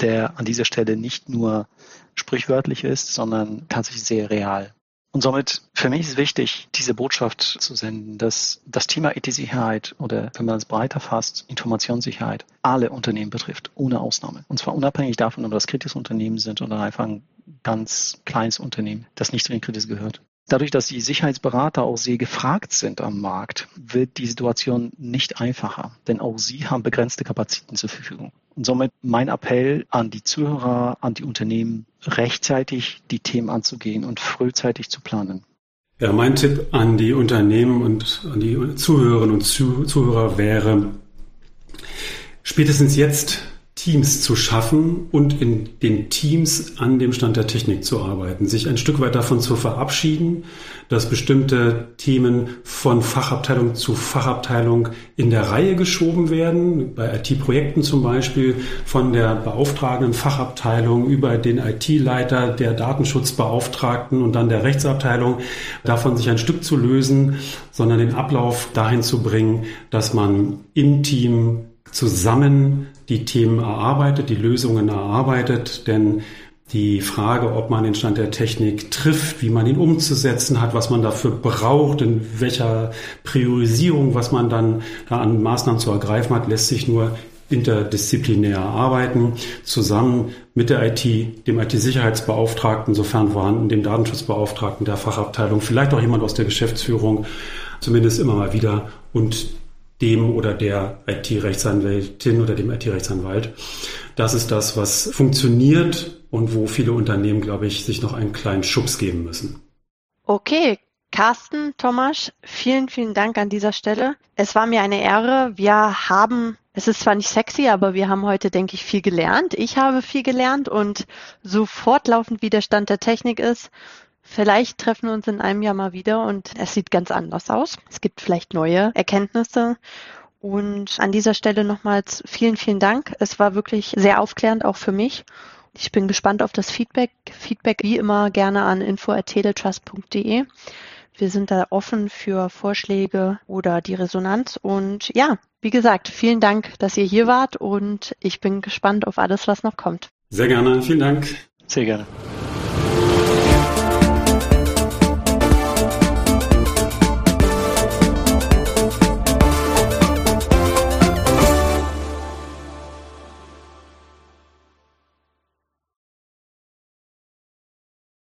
der an dieser Stelle nicht nur sprichwörtlich ist, sondern tatsächlich sehr real. Und somit für mich ist wichtig, diese Botschaft zu senden, dass das Thema IT-Sicherheit oder wenn man es breiter fasst, Informationssicherheit alle Unternehmen betrifft, ohne Ausnahme. Und zwar unabhängig davon, ob das kritische Unternehmen sind oder einfach ein ganz kleines Unternehmen, das nicht zu den Kritis gehört. Dadurch, dass die Sicherheitsberater auch sehr gefragt sind am Markt, wird die Situation nicht einfacher, denn auch sie haben begrenzte Kapazitäten zur Verfügung. Und somit mein Appell an die Zuhörer, an die Unternehmen, rechtzeitig die Themen anzugehen und frühzeitig zu planen. Ja, mein Tipp an die Unternehmen und an die Zuhörerinnen und Zuhörer wäre, spätestens jetzt Teams zu schaffen und in den Teams an dem Stand der Technik zu arbeiten, sich ein Stück weit davon zu verabschieden, dass bestimmte Themen von Fachabteilung zu Fachabteilung in der Reihe geschoben werden, bei IT-Projekten zum Beispiel von der beauftragenden Fachabteilung über den IT-Leiter, der Datenschutzbeauftragten und dann der Rechtsabteilung, davon sich ein Stück zu lösen, sondern den Ablauf dahin zu bringen, dass man im Team zusammen die Themen erarbeitet, die Lösungen erarbeitet, denn die Frage, ob man den Stand der Technik trifft, wie man ihn umzusetzen hat, was man dafür braucht, in welcher Priorisierung, was man dann da an Maßnahmen zu ergreifen hat, lässt sich nur interdisziplinär arbeiten, zusammen mit der IT, dem IT-Sicherheitsbeauftragten, sofern vorhanden, dem Datenschutzbeauftragten der Fachabteilung, vielleicht auch jemand aus der Geschäftsführung, zumindest immer mal wieder und dem oder der IT-Rechtsanwältin oder dem IT-Rechtsanwalt. Das ist das, was funktioniert und wo viele Unternehmen, glaube ich, sich noch einen kleinen Schubs geben müssen. Okay, Carsten, Thomas, vielen, vielen Dank an dieser Stelle. Es war mir eine Ehre. Wir haben, es ist zwar nicht sexy, aber wir haben heute, denke ich, viel gelernt. Ich habe viel gelernt und so fortlaufend wie der Stand der Technik ist, Vielleicht treffen wir uns in einem Jahr mal wieder und es sieht ganz anders aus. Es gibt vielleicht neue Erkenntnisse. Und an dieser Stelle nochmals vielen, vielen Dank. Es war wirklich sehr aufklärend, auch für mich. Ich bin gespannt auf das Feedback. Feedback wie immer gerne an info.teletrust.de. Wir sind da offen für Vorschläge oder die Resonanz. Und ja, wie gesagt, vielen Dank, dass ihr hier wart und ich bin gespannt auf alles, was noch kommt. Sehr gerne. Vielen Dank. Sehr gerne.